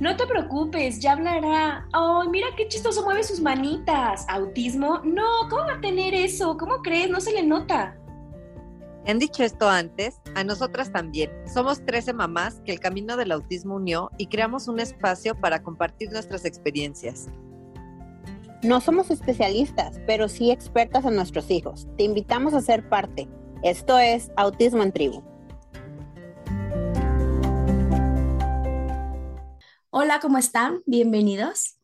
No te preocupes, ya hablará. ¡Ay, mira qué chistoso mueve sus manitas! ¿Autismo? No, ¿cómo va a tener eso? ¿Cómo crees? No se le nota. Han dicho esto antes, a nosotras también. Somos 13 mamás que el camino del autismo unió y creamos un espacio para compartir nuestras experiencias. No somos especialistas, pero sí expertas en nuestros hijos. Te invitamos a ser parte. Esto es Autismo en Tribu. Hola, ¿cómo están? Bienvenidos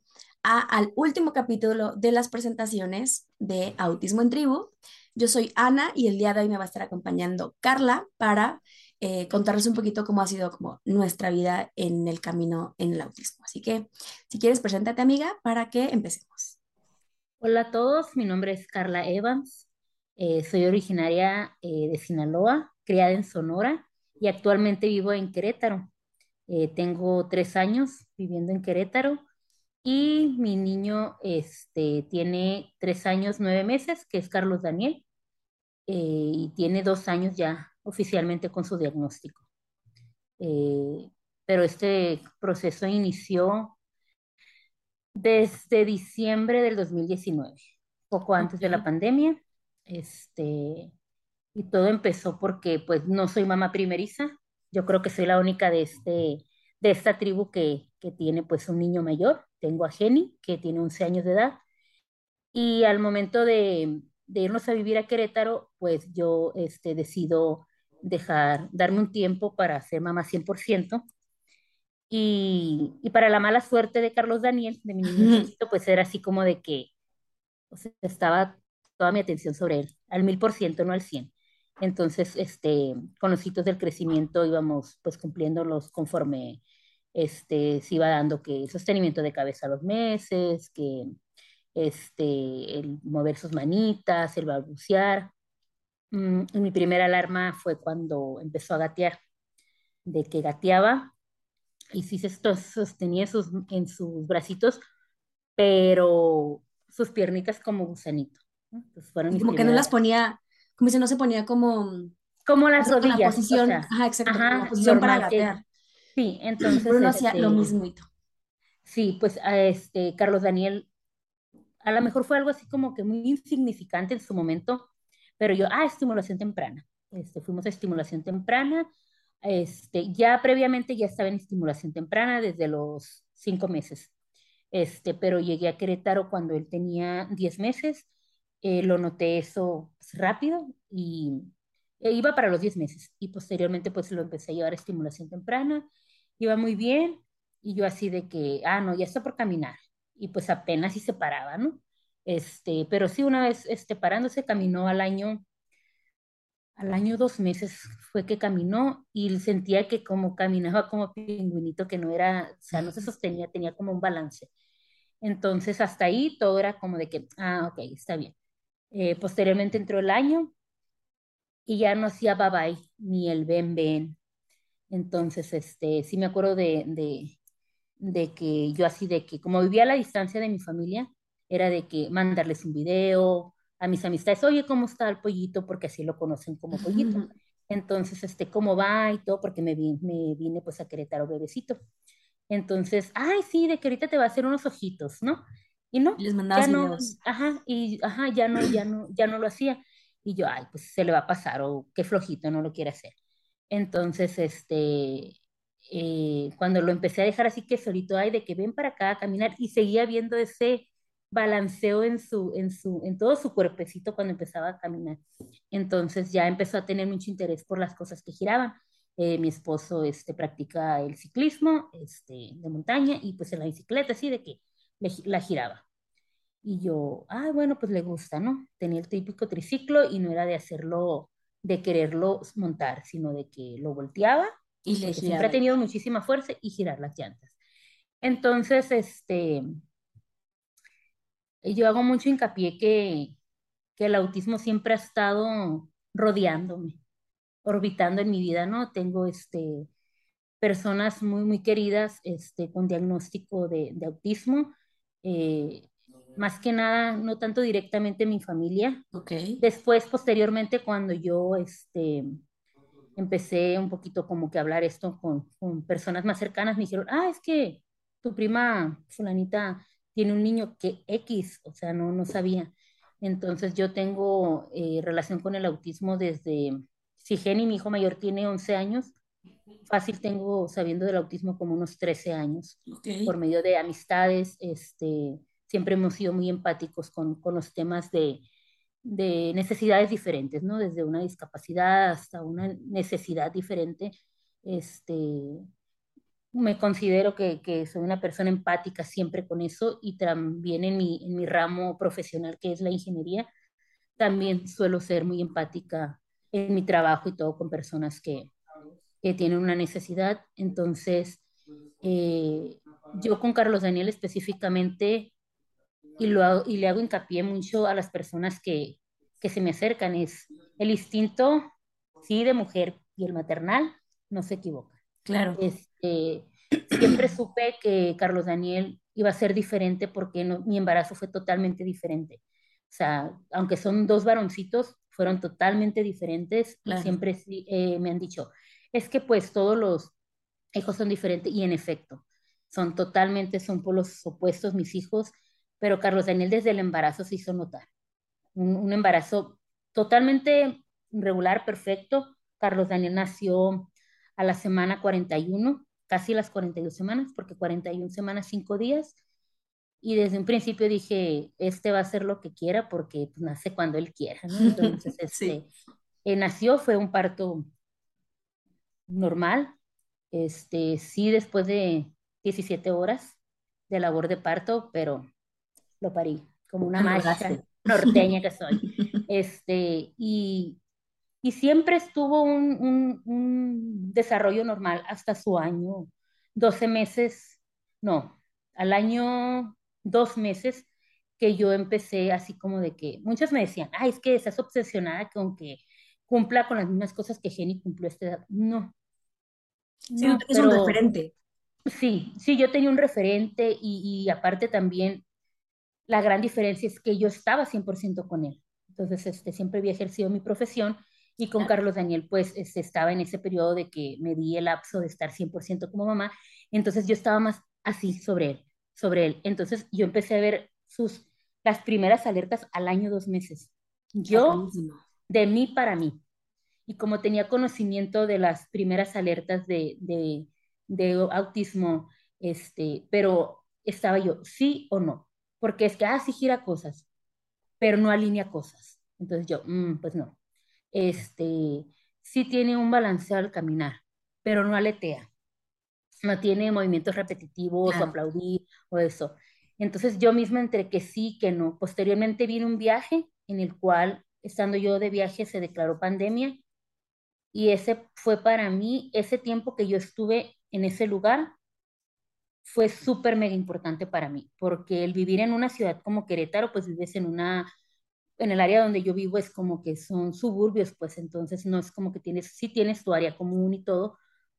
a, al último capítulo de las presentaciones de Autismo en Tribu. Yo soy Ana y el día de hoy me va a estar acompañando Carla para eh, contarles un poquito cómo ha sido como nuestra vida en el camino en el autismo. Así que, si quieres, preséntate, amiga, para que empecemos. Hola a todos, mi nombre es Carla Evans, eh, soy originaria eh, de Sinaloa, criada en Sonora y actualmente vivo en Querétaro. Eh, tengo tres años viviendo en Querétaro y mi niño este, tiene tres años, nueve meses, que es Carlos Daniel, eh, y tiene dos años ya oficialmente con su diagnóstico. Eh, pero este proceso inició desde diciembre del 2019, poco antes de la pandemia. Este, y todo empezó porque pues no soy mamá primeriza, yo creo que soy la única de, este, de esta tribu que, que tiene pues un niño mayor. Tengo a Jenny, que tiene 11 años de edad. Y al momento de, de irnos a vivir a Querétaro, pues yo este, decido dejar, darme un tiempo para ser mamá 100%. Y, y para la mala suerte de Carlos Daniel, de mi niño, pues era así como de que o sea, estaba toda mi atención sobre él, al mil por ciento, no al cien. Entonces, este, con los hitos del crecimiento íbamos pues cumpliéndolos conforme este, se iba dando que el sostenimiento de cabeza a los meses, que este, el mover sus manitas, el balbucear. Mm, mi primera alarma fue cuando empezó a gatear, de que gateaba y sí se sostenía sus, en sus bracitos, pero sus piernitas como gusanito. fueron como que no las ponía como si no se ponía como... Como las rodillas. La posición, ajá, exacto, la posición para gatear. Sí, entonces... Bruno hacía lo este, mismo. Sí, pues este, Carlos Daniel, a lo mejor fue algo así como que muy insignificante en su momento, pero yo, ah, estimulación temprana. Este, fuimos a estimulación temprana. Este, ya previamente ya estaba en estimulación temprana desde los cinco meses. Este, pero llegué a Querétaro cuando él tenía diez meses eh, lo noté eso pues, rápido y e iba para los 10 meses y posteriormente pues lo empecé a llevar a estimulación temprana, iba muy bien y yo así de que, ah, no, ya está por caminar y pues apenas si se paraba, ¿no? Este, pero sí una vez este, parándose caminó al año, al año dos meses fue que caminó y sentía que como caminaba como pingüinito que no era, o sea, no se sostenía, tenía como un balance. Entonces hasta ahí todo era como de que, ah, ok, está bien. Eh, posteriormente entró el año y ya no hacía bye ni el ven ven. Entonces, este, sí me acuerdo de, de, de, que yo así de que como vivía a la distancia de mi familia, era de que mandarles un video a mis amistades, oye, ¿cómo está el pollito? Porque así lo conocen como pollito. Entonces, este, ¿cómo va? Y todo, porque me, vine, me vine pues a Querétaro bebecito. Entonces, ay, sí, de que ahorita te va a hacer unos ojitos, ¿no? Y no, les mandaba ya no, ajá, y ajá, ya no, ya no, ya no lo hacía. Y yo, ay, pues se le va a pasar, o qué flojito, no lo quiere hacer. Entonces, este, eh, cuando lo empecé a dejar así que solito, ay, de que ven para acá a caminar, y seguía viendo ese balanceo en su, en su, en todo su cuerpecito cuando empezaba a caminar. Entonces ya empezó a tener mucho interés por las cosas que giraban. Eh, mi esposo este, practica el ciclismo este, de montaña y pues en la bicicleta, así de que la giraba. Y yo, ah, bueno, pues le gusta, ¿no? Tenía el típico triciclo y no era de hacerlo, de quererlo montar, sino de que lo volteaba y le siempre ha tenido muchísima fuerza y girar las llantas. Entonces, este, yo hago mucho hincapié que, que el autismo siempre ha estado rodeándome, orbitando en mi vida, ¿no? Tengo este, personas muy, muy queridas este, con diagnóstico de, de autismo eh, más que nada, no tanto directamente mi familia. Okay. Después, posteriormente, cuando yo este, empecé un poquito como que hablar esto con, con, personas más cercanas, me dijeron, ah, es que tu prima fulanita tiene un niño que X, o sea, no, no sabía. Entonces yo tengo eh, relación con el autismo desde, si Jenny, mi hijo mayor, tiene 11 años, fácil tengo sabiendo del autismo como unos 13 años, por medio de amistades, este, siempre hemos sido muy empáticos con, con los temas de, de necesidades diferentes, ¿no? Desde una discapacidad hasta una necesidad diferente. Este, me considero que, que, soy una persona empática siempre con eso y también en mi, en mi ramo profesional que es la ingeniería, también suelo ser muy empática en mi trabajo y todo con personas que, que tienen una necesidad. Entonces, eh, yo con Carlos Daniel específicamente y, lo y le hago hincapié mucho a las personas que, que se me acercan, es el instinto, sí, de mujer y el maternal, no se equivoca. Claro. Este, siempre supe que Carlos Daniel iba a ser diferente porque mi embarazo fue totalmente diferente. O sea, aunque son dos varoncitos, fueron totalmente diferentes. Siempre eh, me han dicho, es que pues todos los hijos son diferentes y en efecto, son totalmente, son por los opuestos mis hijos pero Carlos Daniel desde el embarazo se hizo notar. Un, embarazo totalmente regular, perfecto. Carlos Daniel nació a la semana 41, casi las 42 semanas, porque 41 semanas, 5 días. Y desde un principio dije, este va a hacer lo que quiera porque pues, nace cuando él quiera. Entonces, este, eh, nació, fue un parto normal. Este, sí, después de 17 horas de labor de parto, pero lo parí, como una maestra norteña que soy. Este, y, y siempre estuvo un, un, desarrollo normal hasta su año, 12 meses, no, al año dos meses que yo empecé así como de que muchos me decían, ay, es que estás obsesionada con que cumpla con las mismas cosas que Jenny cumplió esta edad. No. Sí, es un referente. Sí, sí, yo tenía un referente y, y aparte también la gran diferencia es que yo estaba 100% con él. Entonces, este, siempre había ejercido mi profesión y con Carlos Daniel, pues, este, estaba en ese periodo de que me di el lapso de estar 100% como mamá. Entonces, yo estaba más así sobre él, sobre él. Entonces, yo empecé a ver sus, las primeras alertas al año, dos meses. Yo, de mí para mí. Y como tenía conocimiento de las primeras alertas de, de, de autismo, este, pero estaba yo, sí o no porque es que, ah, sí gira cosas, pero no alinea cosas. Entonces yo, mm, pues no. Este, sí tiene un balanceo al caminar, pero no aletea. No tiene movimientos repetitivos o aplaudir o eso. Entonces yo misma entre que sí, que no. Posteriormente vino un viaje en el cual, estando yo de viaje, se declaró pandemia y ese fue para mí, ese tiempo que yo estuve en ese lugar, fue súper mega importante para mí, porque el vivir en una ciudad como Querétaro, pues vives en una, en el área donde yo vivo es como que son suburbios, pues entonces no es como que tienes, sí tienes tu área común y todo,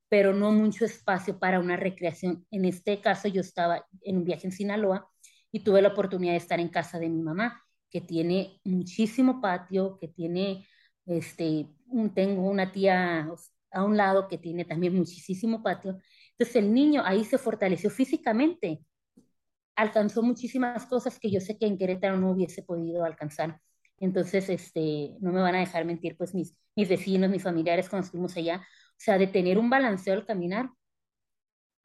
pero no mucho espacio para una recreación. En este caso yo estaba en un viaje en Sinaloa y tuve la oportunidad de estar en casa de mi mamá, que tiene muchísimo patio, que tiene, este, tengo una tía a un lado que tiene también muchísimo patio entonces el niño ahí se fortaleció físicamente, alcanzó muchísimas cosas que yo sé que en Querétaro no hubiese podido alcanzar. Entonces, este, no me van a dejar mentir, pues mis, mis vecinos, mis familiares cuando estuvimos allá, o sea, de tener un balanceo al caminar,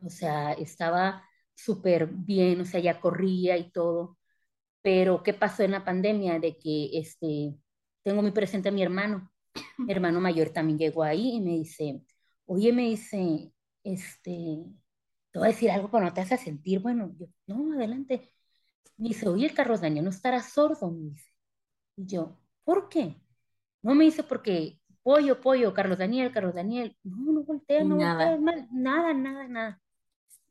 o sea, estaba súper bien, o sea, ya corría y todo. Pero, ¿qué pasó en la pandemia? De que, este, tengo muy presente a mi hermano, mi hermano mayor también llegó ahí y me dice, oye, me dice, este, te voy a decir algo, pero no te hace sentir, bueno, yo, no, adelante. Me dice, oye, el Carlos Daniel no estará sordo, me dice. Y yo, ¿por qué? No me dice porque pollo, pollo, Carlos Daniel, Carlos Daniel. No, no voltea, no nada. voltea, nada, nada, nada.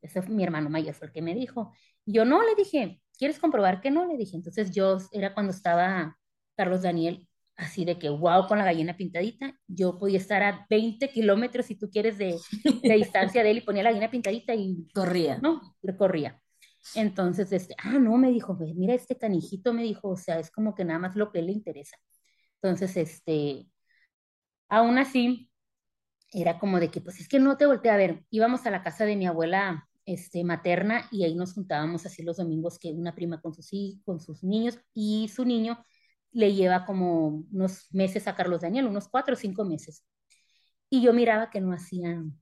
Ese fue mi hermano mayor, fue el que me dijo. Y yo no, le dije, ¿quieres comprobar que no? Le dije. Entonces yo, era cuando estaba Carlos Daniel así de que wow con la gallina pintadita. Yo podía estar a 20 kilómetros, si tú quieres, de, de distancia de él y ponía la gallina pintadita y corría. No, corría. Entonces, este, ah, no, me dijo, mira este canijito, me dijo, o sea, es como que nada más lo que le interesa. Entonces, este, aún así, era como de que, pues es que no te volteé a ver. Íbamos a la casa de mi abuela este, materna y ahí nos juntábamos así los domingos que una prima con sus, con sus niños y su niño le lleva como unos meses a Carlos Daniel, unos cuatro o cinco meses. Y yo miraba que no hacían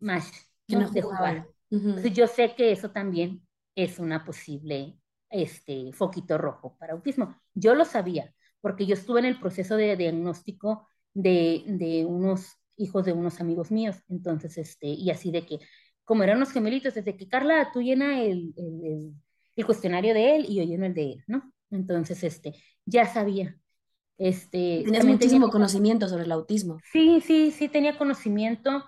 más que no, de jugar. Entonces yo sé que eso también es una posible este, foquito rojo para autismo. Yo lo sabía, porque yo estuve en el proceso de diagnóstico de, de unos hijos de unos amigos míos. Entonces, este, y así de que, como eran unos gemelitos, desde que Carla, tú llena el, el, el, cuestionario de él y yo lleno el de él, ¿no? Entonces, este, ya sabía. Este, Tienes muchísimo conocimiento sobre el autismo. Sí, sí, sí, tenía conocimiento.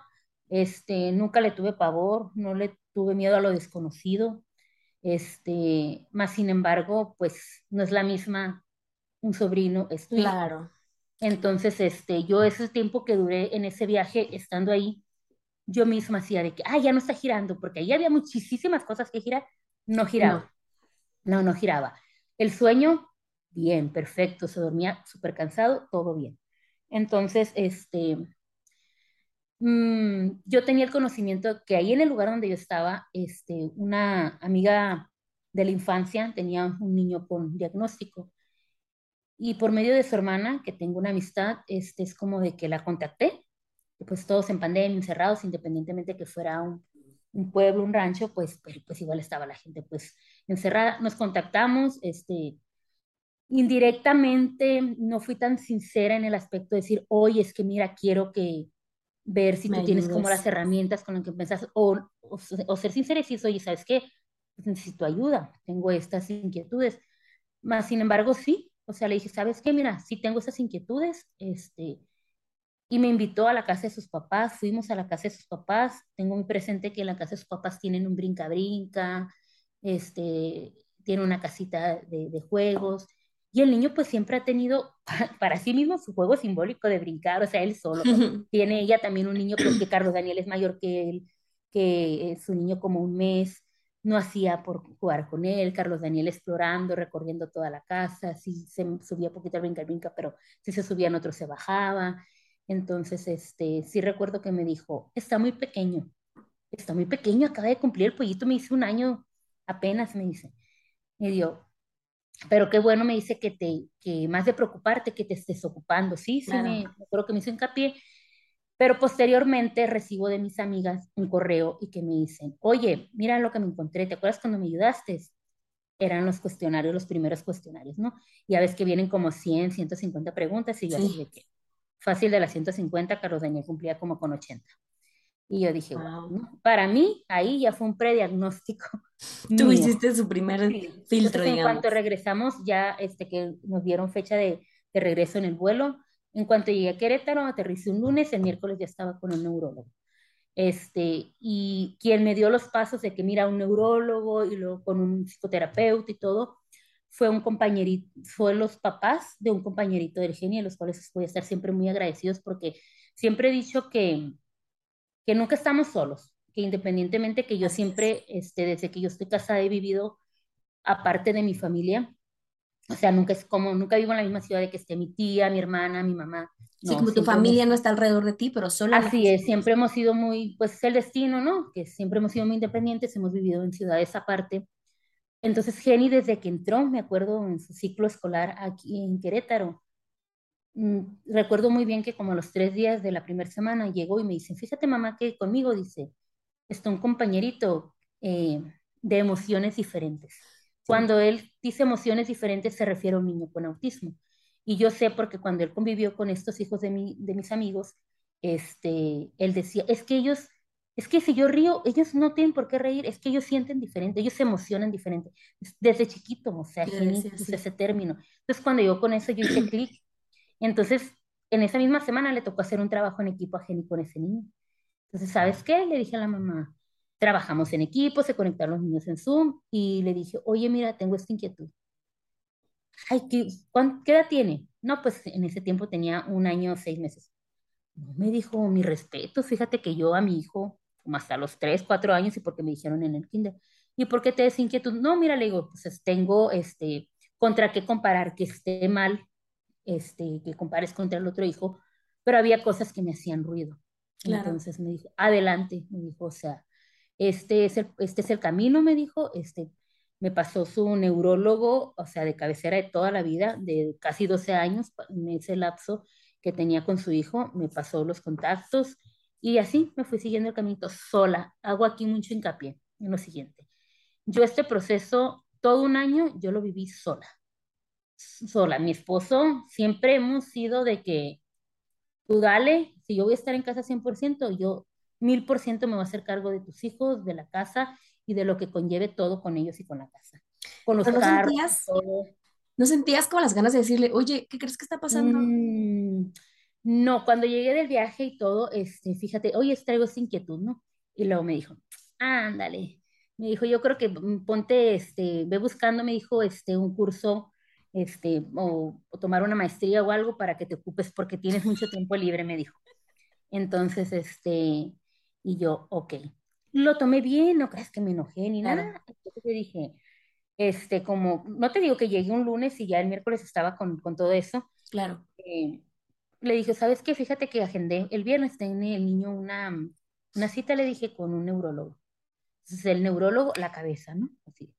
Este, nunca le tuve pavor, no le tuve miedo a lo desconocido. Este, más sin embargo, pues no es la misma un sobrino, es Claro. Entonces, este, yo ese tiempo que duré en ese viaje, estando ahí, yo misma hacía de que, ah, ya no está girando, porque ahí había muchísimas cosas que girar, no giraba. No, no, giraba. El sueño, bien, perfecto, se dormía súper cansado, todo bien. Entonces, este, mm, yo tenía el conocimiento que ahí en el lugar donde yo estaba, este, una amiga de la infancia tenía un niño con diagnóstico y por medio de su hermana, que tengo una amistad, este, es como de que la contacté, pues todos en pandemia, encerrados, independientemente que fuera un, un pueblo, un rancho, pues, pues igual estaba la gente pues encerrada. Nos contactamos, este, indirectamente no fui tan sincera en el aspecto de decir, oye, es que mira, quiero que ver si tú tienes como las herramientas con las que pensás, o, o, ser sincera y decir, oye, ¿sabes qué? Pues necesito ayuda, tengo estas inquietudes. Más sin embargo, sí, o sea, le dije, ¿sabes qué? Mira, sí tengo esas inquietudes, este, y me invitó a la casa de sus papás, fuimos a la casa de sus papás, tengo muy presente que en la casa de sus papás tienen un brinca-brinca, este, tiene una casita de, de, juegos, y el niño pues siempre ha tenido para sí mismo su juego simbólico de brincar, o sea, él solo. Tiene ella también un niño, creo que Carlos Daniel es mayor que él, que es un niño como un mes, no hacía por jugar con él, Carlos Daniel explorando, recorriendo toda la casa, sí se subía poquito al brinca, brinca, pero si se subían otros se bajaba. Entonces, este, sí recuerdo que me dijo, está muy pequeño, está muy pequeño, acaba de cumplir el pollito, me dice un año apenas, me dice. Me dio, pero qué bueno, me dice que te, que más de preocuparte, que te estés ocupando, sí, sí, me, me acuerdo que me hizo hincapié pero posteriormente recibo de mis amigas un correo y que me dicen, oye, mira lo que me encontré, ¿te acuerdas cuando me ayudaste? Eran los cuestionarios, los primeros cuestionarios, ¿no? Ya ves que vienen como 100, 150 preguntas y yo así de que fácil de las 150, Carlos Daniel cumplía como con 80. Y yo dije, wow. para mí ahí ya fue un prediagnóstico. Tú hiciste su primer filtro, En cuanto regresamos, ya este, que nos dieron fecha de, de regreso en el vuelo, en cuanto llegué a Querétaro, aterricé un lunes, el miércoles ya estaba con un neurólogo. Este, y quien me dio los pasos de que mira un neurólogo y luego con un psicoterapeuta y todo, fue un compañerito, fue los papás de un compañerito del genio, los cuales voy a estar siempre muy agradecidos porque siempre he dicho que, que nunca estamos solos, que independientemente que yo siempre, este, desde que yo estoy casada, he vivido aparte de mi familia, o sea, nunca es como, nunca vivo en la misma ciudad de que esté mi tía, mi hermana, mi mamá. sí, como tu familia no está alrededor de ti, pero solo. Así es, siempre hemos sido muy, pues es el destino, ¿no? Que siempre hemos sido muy independientes, hemos vivido en ciudades aparte. Entonces, Jenny, desde que entró, me acuerdo en su ciclo escolar aquí en Querétaro, mm, recuerdo muy bien que como a los tres días de la primera semana llegó y me dice, fíjate mamá que conmigo, dice, está un compañerito eh, de emociones diferentes. Cuando él dice emociones diferentes, se refiere a un niño con autismo. Y yo sé porque cuando él convivió con estos hijos de, mi, de mis amigos, este, él decía, es que ellos, es que si yo río, ellos no tienen por qué reír, es que ellos sienten diferente, ellos se emocionan diferente. Desde chiquito, o sea, ese término. Entonces, cuando yo con eso, yo hice clic. Entonces, en esa misma semana le tocó hacer un trabajo en equipo a Jenny con ese niño. Entonces, ¿sabes qué? Le dije a la mamá, trabajamos en equipo, se conectaron los niños en Zoom y le dije, oye, mira, tengo esta inquietud. Ay, ¿qué, ¿qué edad tiene? No, pues en ese tiempo tenía un año, seis meses. No me dijo, mi respeto, fíjate que yo a mi hijo, como hasta los tres, cuatro años, y porque me dijeron en el kinder, ¿y por qué te des inquietud? No, mira, le digo, pues tengo, este, contra qué comparar que esté mal, este, que compares contra el otro hijo, pero había cosas que me hacían ruido. Entonces me dijo, adelante, me dijo, o sea, este es el, este es el camino, me dijo, este, me pasó su neurólogo, o sea, de cabecera de toda la vida, de casi 12 años, en ese lapso que tenía con su hijo, me pasó los contactos y así me fui siguiendo el camino sola. Hago aquí mucho hincapié en lo siguiente. Yo este proceso, todo un año, yo lo viví sola. Sola. Mi esposo, siempre hemos sido de que tú dale, si yo voy a estar en casa 100%, yo mil por ciento me voy a hacer cargo de tus hijos, de la casa y de lo que conlleve todo con ellos y con la casa. Con los ¿No carros, sentías, todo. ¿No sentías como las ganas de decirle, oye, ¿qué crees que está pasando? Mm, no, cuando llegué del viaje y todo, este, fíjate, oye, traigo esa inquietud, ¿no? Y luego me dijo, ándale. Me dijo, yo creo que mm, ponte, este, ve buscando, me dijo, este, un curso, este, o, o tomar una maestría o algo para que te ocupes porque tienes mucho tiempo libre, me dijo. Entonces, este, y yo, ok. Lo tomé bien, no creas que me enojé ni Claro, nada. Entonces yo dije, este, como, no te digo que llegué un lunes y ya el miércoles estaba con, con todo eso. claro. eh, le dije, ¿sabes qué? Fíjate que agendé, el viernes tiene el niño una, una cita, le dije, con un neurólogo. Entonces el neurólogo, la cabeza, ¿no? Así,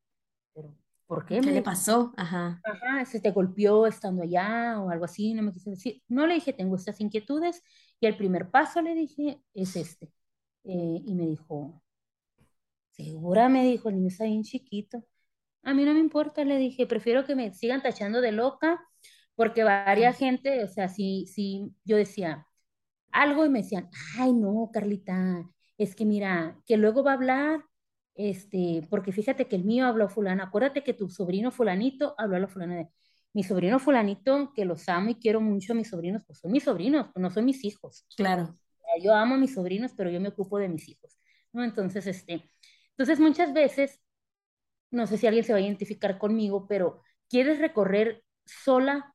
pero, ¿por qué? ¿Qué Me le pasó? Ajá, ajá, se te golpeó estando allá o algo así, no me quise decir. No le dije, tengo estas inquietudes y el primer paso le dije es este. Eh, y me dijo, ¿segura? Me dijo, el niño está bien chiquito. A mí no me importa, le dije, prefiero que me sigan tachando de loca porque claro, varia gente, o sea, si, si yo decía algo y me decían, ay, no, Carlita, es que mira, que luego va a hablar, este, porque fíjate que el mío habló fulano, acuérdate que tu sobrino fulanito habló a la fulana de mi sobrino fulanito, que los amo y quiero mucho a mis sobrinos, pues son mis sobrinos, pues no son mis hijos. claro, Yo amo a mis sobrinos, pero yo me ocupo de mis hijos, ¿no? Entonces, este, entonces muchas veces, no sé si alguien se va a identificar conmigo, pero quieres recorrer sola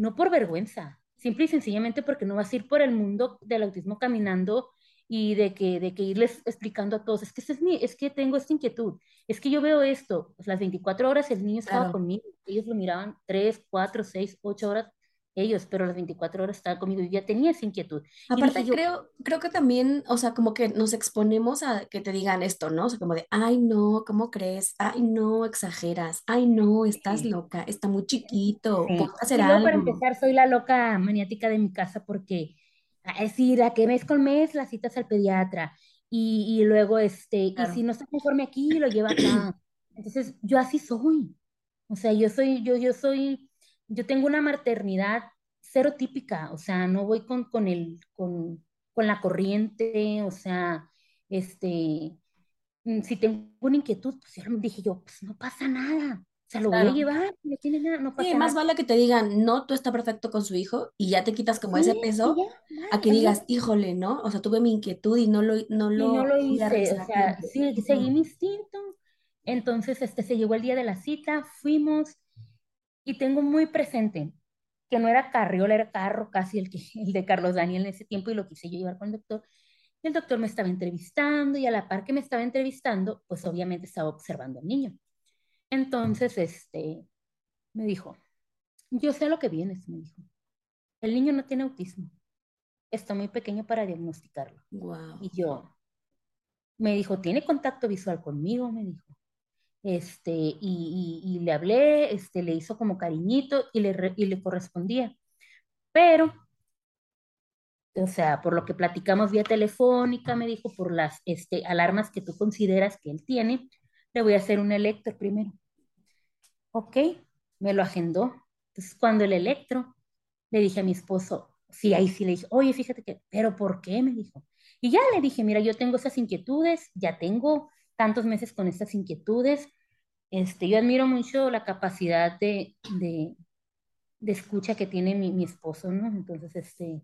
no por vergüenza, simple y sencillamente porque no vas a ir por el mundo del autismo caminando y de que, de que irles explicando a todos, es que, este es, mi, es que tengo esta inquietud, es que yo veo esto, pues las 24 horas el niño estaba claro. conmigo, ellos lo miraban 3 4 6 8 horas, ellos, pero las 24 horas estaba conmigo y ya tenía esa inquietud. Aparte, yo, creo, creo que también, o sea, como que nos exponemos a que te digan esto, ¿no? O sea, como de, ay, no, ¿cómo crees? Ay, no, exageras. Ay, no, estás sí, loca, está muy chiquito, sí. hacer Y luego para algo. empezar, soy la loca maniática de mi casa porque, a decir, a que mes con mes las citas al pediatra y, y luego, este, y si Claro, no está conforme aquí, lo lleva acá. Entonces, yo así soy. O sea, yo soy, yo, yo soy, yo tengo una maternidad cero típica, o sea, no voy con, con el, con, con la corriente, o sea, este, mm, si tengo una inquietud, pues yo dije yo, pues no pasa nada, o sea, lo voy a claro. llevar, no tiene nada, no Sí, pasa más nada. vale que te digan, no, tú está perfecto con su hijo y ya te quitas como ese Sí, y peso ya, a que digas, híjole, ¿no? O sea, tuve mi inquietud y no lo, no Y no lo lo hice, o sea, sí, seguí mi instinto. Entonces, este, se llegó el día de la cita, fuimos y tengo muy presente que no era carriola, era carro casi el, que, el de Carlos Daniel en ese tiempo y lo quise yo llevar con el doctor. Y el doctor me estaba entrevistando y a la par que me estaba entrevistando, pues obviamente estaba observando al niño. Entonces, este, me dijo, yo sé a lo que vienes, me dijo. El niño no tiene autismo, está muy pequeño para diagnosticarlo. Wow, Y yo, me dijo, ¿tiene contacto visual conmigo? Me dijo. Este, y, le hablé, este, le hizo como cariñito y le, y le correspondía. Pero, o sea, por lo que platicamos vía telefónica, me dijo, por las este, alarmas que tú consideras que él tiene, le voy a hacer un electro primero. Ok, me lo agendó. Entonces, cuando el electro, le dije a mi esposo, sí, ahí sí le dije, oye, fíjate que, pero ¿por qué? Me dijo. Y ya le dije, mira, yo tengo esas inquietudes, ya tengo tantos meses con estas inquietudes. Este, yo admiro mucho la capacidad de, de, de escucha que tiene mi, mi esposo, ¿no? Entonces, este,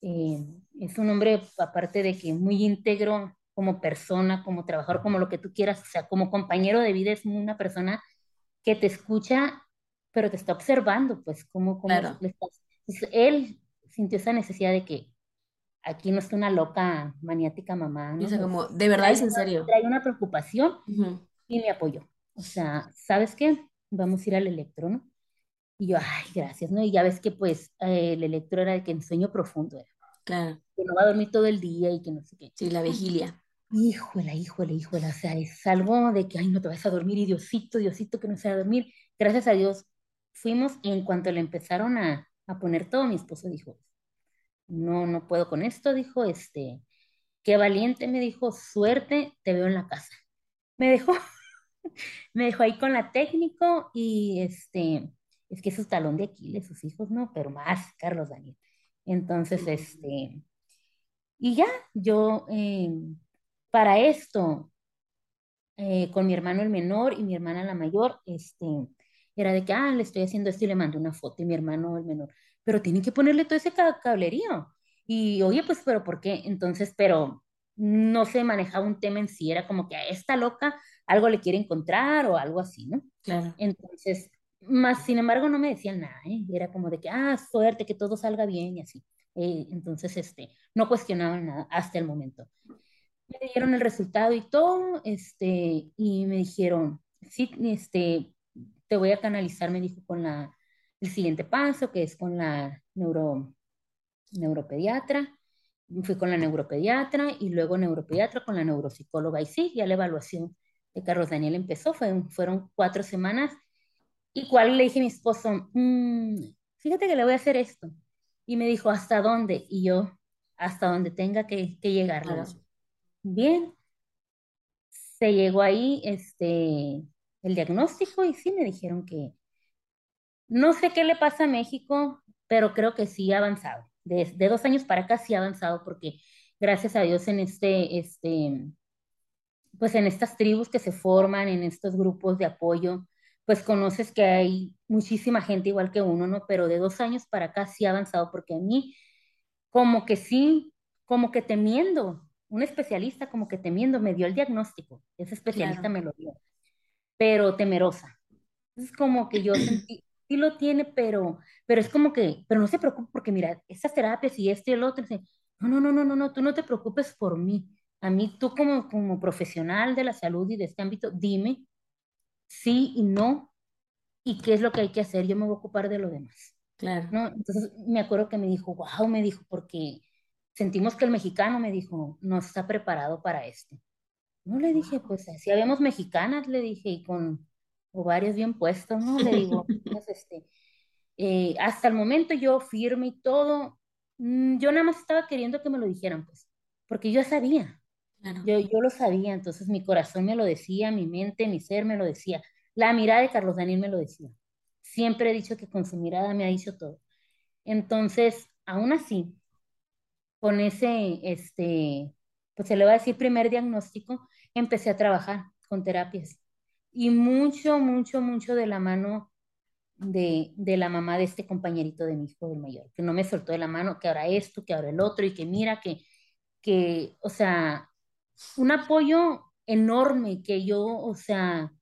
eh, es un hombre, aparte de que muy íntegro como persona, como trabajador, como lo que tú quieras, o sea, como compañero de vida, es una persona que te escucha, pero te está observando, pues, cómo, cómo claro. le estás. Entonces, él sintió esa necesidad de que aquí no está una loca maniática mamá, o ¿no? sea, como, de verdad trae es en una, serio. trae una preocupación y me apoyó. O sea, ¿sabes qué? Vamos a ir al electro, ¿no? Y yo, ay, gracias, ¿no? Y ya ves que pues eh, el electro era de que en sueño profundo era, Claro, que no va a dormir todo el día y que no sé qué. sí, la vigilia. híjole, híjole, híjole, o sea, es algo de que, ay, no te vas a dormir, y Diosito, Diosito, que no se va a dormir. Gracias a Dios, fuimos y en cuanto le empezaron a, a poner todo, mi esposo dijo, no, no puedo con esto, dijo, este, qué valiente, me dijo, suerte, te veo en la casa. Me dejó, me dejó ahí con la técnico y este, es que es su talón de Aquiles, sus hijos, no, pero más, Carlos Daniel. Entonces, este, y ya, yo, eh, para esto, eh, con mi hermano el menor y mi hermana la mayor, este, era de que, ah, le estoy haciendo esto y le mando una foto y mi hermano el menor, pero tienen que ponerle todo ese cablerío. Y oye, pues, pero ¿por qué? Entonces, pero no se manejaba un tema en sí, era como que a esta loca algo le quiere encontrar o algo así, ¿no? Claro. Entonces, más sin embargo, no me decían nada, ¿eh? Era como de que, ah, suerte, que todo salga bien y así. Eh, entonces, este, no cuestionaban nada hasta el momento. Me dieron el resultado y todo, este, y me dijeron, sí, este, te voy a canalizar, me dijo, con la, el siguiente paso, que es con la neuro, neuropediatra. Fui con la neuropediatra y luego neuropediatra con la neuropsicóloga. Y sí, ya la evaluación de Carlos Daniel empezó, fue, fueron cuatro semanas. Y cuál le dije a mi esposo, mm, fíjate que le voy a hacer esto. Y me dijo, ¿hasta dónde? Y yo, hasta donde tenga que, que llegar. Bien. Se llegó ahí este, el diagnóstico y sí me dijeron que no sé qué le pasa a México, pero creo que sí ha avanzado. De, de dos años para acá sí ha avanzado porque gracias a Dios en este, este, pues en estas tribus que se forman, en estos grupos de apoyo, pues conoces que hay muchísima gente igual que uno, ¿no? Pero de dos años para acá sí ha avanzado, porque a mí como que sí, como que temiendo, un especialista como que temiendo me dio el diagnóstico, ese especialista me lo dio, pero temerosa. Es como que yo sentí, sí lo tiene, pero, pero es como que, pero no se preocupe porque mira, estas terapias y este y el otro, no, no, no, no, no, no, tú no te preocupes por mí. A mí, tú como, como profesional de la salud y de este ámbito, dime sí y no, y qué es lo que hay que hacer, yo me voy a ocupar de lo demás. Claro. ¿no? Entonces me acuerdo que me dijo, wow, me dijo, porque sentimos que el mexicano, me dijo, no está preparado para esto. No le dije, pues si habíamos mexicanas, le dije, y con ovarios bien puestos, ¿no? Le digo, pues, este, eh, hasta el momento yo firme y todo, mm, yo nada más estaba queriendo que me lo dijeran, pues, porque yo sabía, yo, yo lo sabía, entonces mi corazón me lo decía, mi mente, mi ser me lo decía. La mirada de Carlos Daniel me lo decía. Siempre he dicho que con su mirada me ha dicho todo. Entonces, aún así, con ese, este, pues se le va a decir primer diagnóstico, empecé a trabajar con terapias. Y mucho, mucho, mucho de la mano de, de, la mamá de este compañerito de mi hijo del mayor, que no me soltó de la mano, que ahora esto, que ahora el otro, y que mira, que, que, o sea, un apoyo enorme que yo, o sea,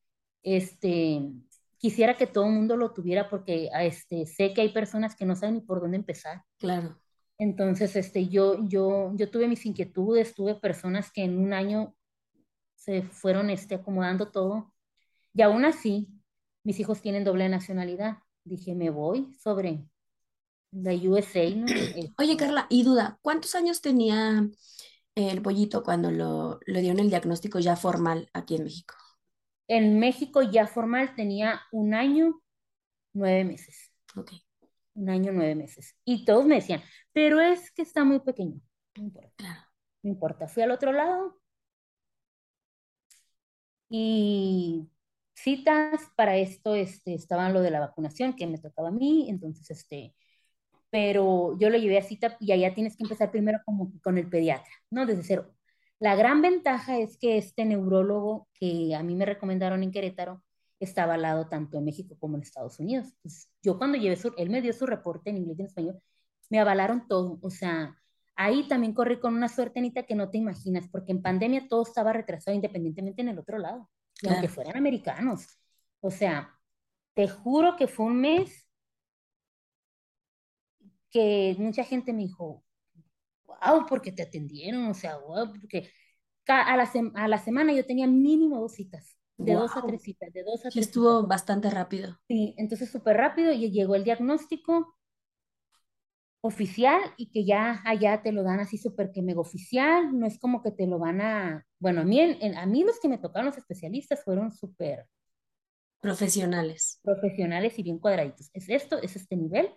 este, quisiera que todo el mundo lo tuviera porque este, sé que hay personas que no saben ni por dónde empezar. Claro. Entonces, este, yo, yo, yo tuve mis inquietudes, tuve personas que en un año se fueron este, acomodando todo. Y aún así, mis hijos tienen doble nacionalidad. Dije, me voy sobre la USA. Oye, Carla, y duda, ¿cuántos años tenía el pollito cuando lo, le dieron el diagnóstico ya formal aquí en México? En México ya formal tenía un año, nueve meses. Ok. Un año, nueve meses. Y todos me decían, pero es que está muy pequeño. No importa. No importa. Fui al otro lado y citas para esto este, estaban lo de la vacunación que me tocaba a mí, entonces este, pero yo lo llevé a cita y allá tienes que empezar primero como con el pediatra, ¿no? Desde cero. La gran ventaja es que este neurólogo que a mí me recomendaron en Querétaro está avalado tanto en México como en Estados Unidos. Yo cuando llevé su, él me dio su reporte en inglés y en español, me avalaron todo. O sea, ahí también corrí con una suerte, Anita, que no te imaginas, porque en pandemia todo estaba retrasado independientemente en el otro lado, aunque fueran americanos. O sea, te juro que fue un mes que mucha gente me dijo, wow, porque te atendieron, o sea, wow, porque a la, a la semana yo tenía mínimo dos citas, de dos a tres citas, de dos a tres. Y estuvo bastante rápido. Sí, entonces súper rápido y llegó el diagnóstico oficial y que ya allá te lo dan así súper que mega oficial, no es como que te lo van a, bueno, a mí, a mí los que me tocaron los especialistas fueron súper profesionales. Profesionales y bien cuadraditos. Es esto, es este nivel.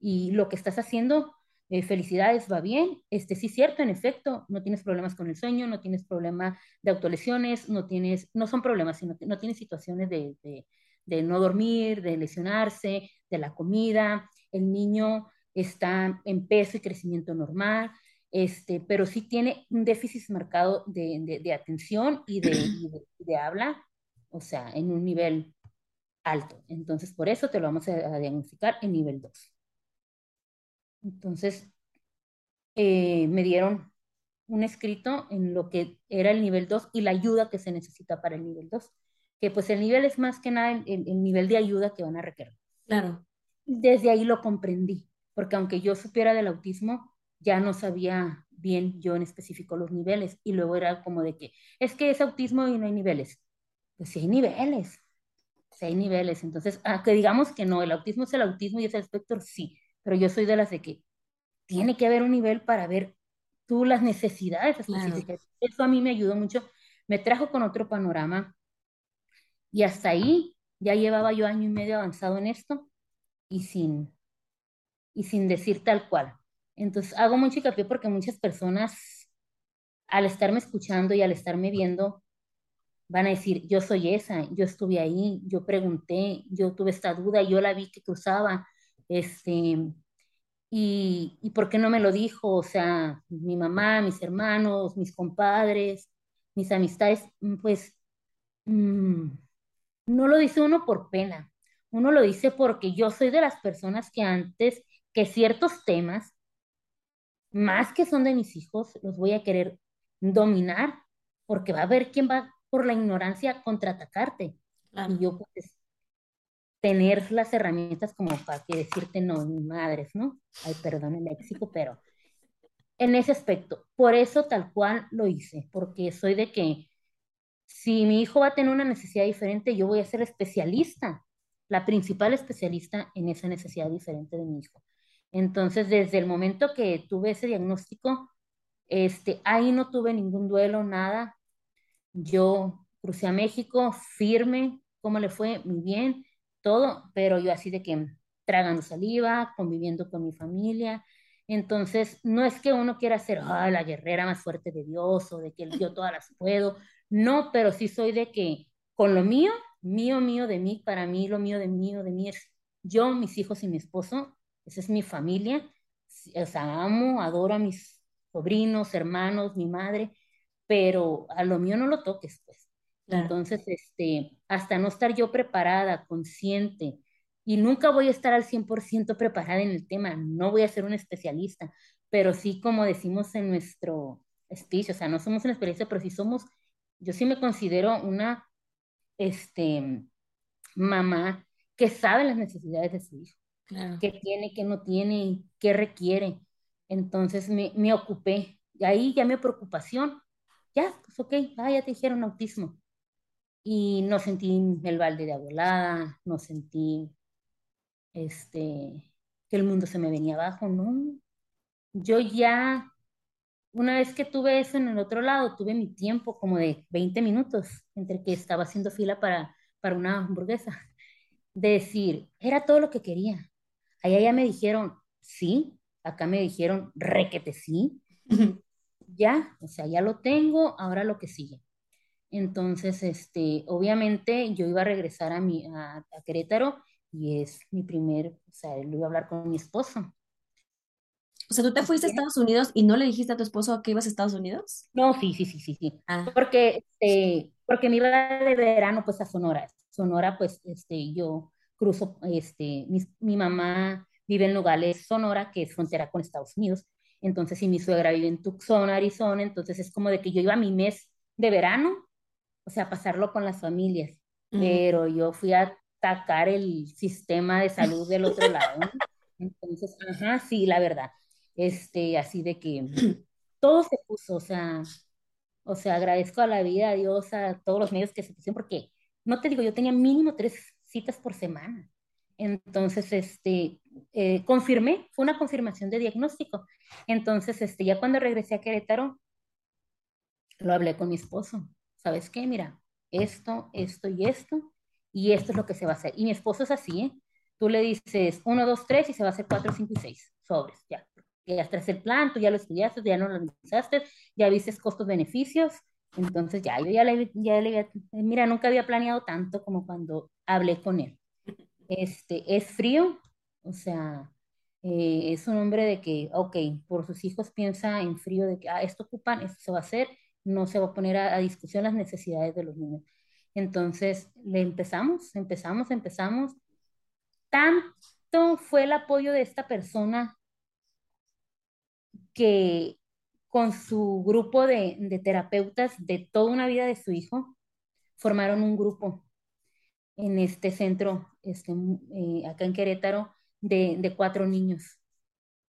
Y lo que estás haciendo, eh, felicidades, va bien. Este, sí, cierto, en efecto, no tienes problemas con el sueño, no tienes problema de autolesiones, no tienes, no son problemas, sino no tienes situaciones de, de, de no dormir, de lesionarse, de la comida. El niño está en peso y crecimiento normal este, pero sí tiene un déficit marcado de, de, atención y de, de, habla, o sea, en un nivel alto. Entonces, por eso te lo vamos a, diagnosticar en nivel 2. Entonces, eh, me dieron un escrito en lo que era el nivel 2 y la ayuda que se necesita para el nivel 2, que pues el nivel es más que nada el, el nivel de ayuda que van a requerir. Claro. Desde ahí lo comprendí, porque aunque yo supiera del autismo, ya no sabía bien yo en específico los niveles y luego era como de que es que es autismo y no hay niveles. Pues sí hay niveles, sí hay niveles. Entonces, ah, que digamos que no, el autismo es el autismo y es el espectro, sí, pero yo soy de las de que tiene que haber un nivel para ver tú las necesidades específicas. Eso a mí me ayudó mucho, me trajo con otro panorama y hasta ahí ya llevaba yo año y medio avanzado en esto y sin, y sin decir tal cual. Entonces hago mucho hincapié porque muchas personas al estarme escuchando y al estarme viendo van a decir, yo soy esa, yo estuve ahí, yo pregunté, yo tuve esta duda, yo la vi que cruzaba, este, y, y ¿por qué no me lo dijo? O sea, mi mamá, mis hermanos, mis compadres, mis amistades, mm, pues mm, no lo dice uno por pena, uno lo dice porque yo soy de las personas que antes que ciertos temas más que son de mis hijos, los voy a querer dominar, porque va a haber quien va por la ignorancia contraatacarte. Y yo pues tener las herramientas como para que decirte no, ni madres, ¿no? Ay, perdón el léxico, pero en ese aspecto, por eso tal cual lo hice, porque soy de que si mi hijo va a tener una necesidad diferente, yo voy a ser especialista, la principal especialista en esa necesidad diferente de mi hijo. Entonces, desde el momento que tuve ese diagnóstico, este, ahí no tuve ningún duelo, nada. Yo crucé a México firme, ¿cómo le fue? Muy bien, todo, pero yo así de que tragando saliva, conviviendo con mi familia. Entonces, no es que uno quiera ser la guerrera más fuerte de Dios o de que yo todas las puedo, no, pero sí soy de que con lo mío, mío, mío de mí, para mí, lo mío de mío de mí es yo, mis hijos y mi esposo, esa es mi familia, o sea, amo, adoro a mis sobrinos, hermanos, mi madre, pero a lo mío no lo toques, pues. Entonces, este, hasta no estar yo preparada, consciente, y nunca voy a estar al 100% preparada en el tema, no voy a ser un especialista, pero sí, como decimos en nuestro speech, o sea, no somos un especialista, pero sí somos, yo sí me considero una, este, mamá que sabe las necesidades de su hijo qué tiene, qué no tiene, qué requiere. Entonces me, me ocupé. Y ahí ya mi preocupación, ya, pues ok, ah, ya te dijeron autismo. Y no sentí el balde de abuelada, no sentí este, que el mundo se me venía abajo, no. Yo ya, una vez que tuve eso en el otro lado, tuve mi tiempo como de 20 minutos entre que estaba haciendo fila para, para una hamburguesa. De decir, era todo lo que quería. Allá ya me dijeron sí, acá me dijeron requete sí. ya, o sea, ya lo tengo, ahora lo que sigue. Entonces, este, obviamente yo iba a regresar a, mi, a, Querétaro y es mi primer, o sea, lo iba a hablar con mi esposo. O sea, ¿tú te fuiste a Estados Unidos y no le dijiste a tu esposo que ibas a Estados Unidos? No, sí, sí, sí, sí, sí. Ah. Porque, este, porque me iba de verano pues a Sonora. Sonora, pues, este, yo cruzo, este, mi, mamá vive en Nogales, Sonora, que es frontera con Estados Unidos, entonces, y mi suegra vive en Tucson, Arizona, entonces es como de que yo iba a mi mes de verano, o sea, pasarlo con las familias, pero yo fui a atacar el sistema de salud del otro lado, entonces, ajá, sí, la verdad, este, así de que todo se puso, o sea, o sea, agradezco a la vida, a Dios, a todos los medios que se pusieron, porque no te digo, yo tenía mínimo tres citas por semana. Entonces, este, eh, confirmé, fue una confirmación de diagnóstico. Entonces, este, ya cuando regresé a Querétaro, lo hablé con mi esposo. ¿Sabes qué? Mira, esto, esto y esto, y esto es lo que se va a hacer. Y mi esposo es así, ¿eh? Tú le dices 1, 2, 3 y se va a hacer 4, 5 y 6 sobres, ya. Ya traes el plan, tú ya lo estudiaste, ya no lo analizaste, ya viste costos-beneficios, entonces ya, yo ya le, ya le, mira, nunca había planeado tanto como cuando hablé con él. Este, es frío, o sea, eh, es un hombre de que, ok, por sus hijos piensa en frío, de que, ah, esto ocupan, esto se va a hacer, no se va a poner a, a discusión las necesidades de los niños. Entonces, le empezamos, empezamos, empezamos. Tanto fue el apoyo de esta persona que con su grupo de, terapeutas de toda una vida de su hijo, formaron un grupo en este centro, este, eh, acá en Querétaro, de, de, cuatro niños.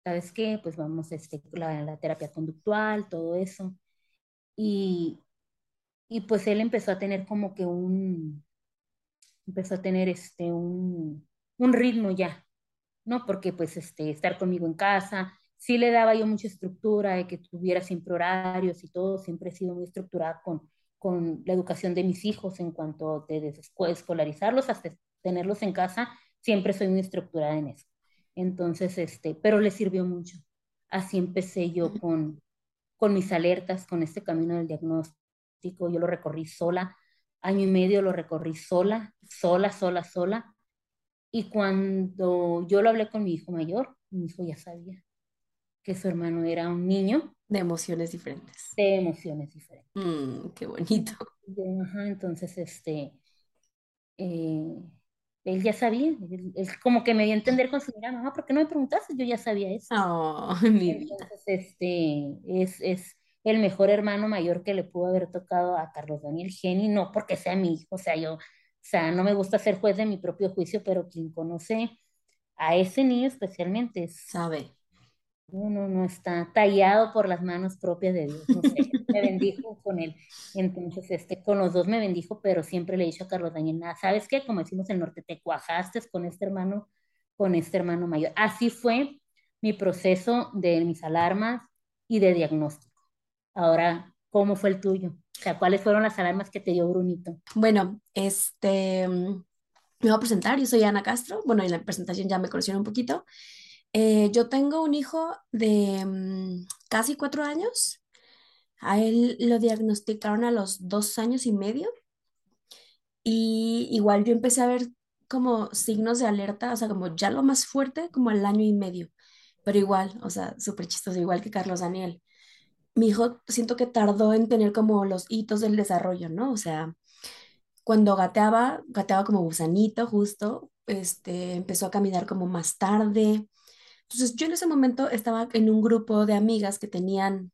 ¿Sabes qué? Pues vamos, este, la, la terapia conductual, todo eso. Y, y pues él empezó a tener como que un, empezó a tener este, un, un ritmo ya, ¿no? Porque pues este, estar conmigo en casa, sí le daba yo mucha estructura de que tuviera siempre horarios y todo, siempre he sido muy estructurada con, con la educación de mis hijos en cuanto de escolarizarlos hasta tenerlos en casa, siempre soy muy estructurada en eso. Entonces, este, pero le sirvió mucho. Así empecé yo con, con mis alertas, con este camino del diagnóstico. Yo lo recorrí sola, año y medio lo recorrí sola, sola, sola, sola. Y cuando yo lo hablé con mi hijo mayor, mi hijo ya sabía que su hermano era un niño. De emociones diferentes. De emociones diferentes. Mm, qué bonito. Ajá, entonces, este, eh, él ya sabía, es como que me dio a entender con su mirada, mamá, ¿por qué no me preguntaste? Yo ya sabía eso. Oh. Entonces, este, es, es el mejor hermano mayor que le pudo haber tocado a Carlos Daniel Geni, no porque sea mi hijo, o sea, yo, o sea, no me gusta ser juez de mi propio juicio, pero quien conoce a ese niño especialmente sabe no, no, no está tallado por las manos propias de Dios. No sé, me bendijo con él. Entonces, este, con los dos me bendijo, pero siempre le he dicho a Carlos Daniel, nada, ¿sabes qué? Como decimos en el norte, te cuajaste con este hermano, con este hermano mayor. Así fue mi proceso de mis alarmas y de diagnóstico. Ahora, ¿cómo fue el tuyo? O sea, ¿cuáles fueron las alarmas que te dio Brunito? Bueno, este, me voy a presentar, yo soy Ana Castro. Bueno, en la presentación ya me conocieron un poquito. Eh, yo tengo un hijo de mm, casi cuatro años. A él lo diagnosticaron a los dos años y medio. Y igual yo empecé a ver como signos de alerta, o sea, como ya lo más fuerte, como al año y medio. Pero igual, o sea, súper chistoso, igual que Carlos Daniel. Mi hijo siento que tardó en tener como los hitos del desarrollo, ¿no? O sea, cuando gateaba, gateaba como gusanito justo, este, empezó a caminar como más tarde entonces yo en ese momento estaba en un grupo de amigas que tenían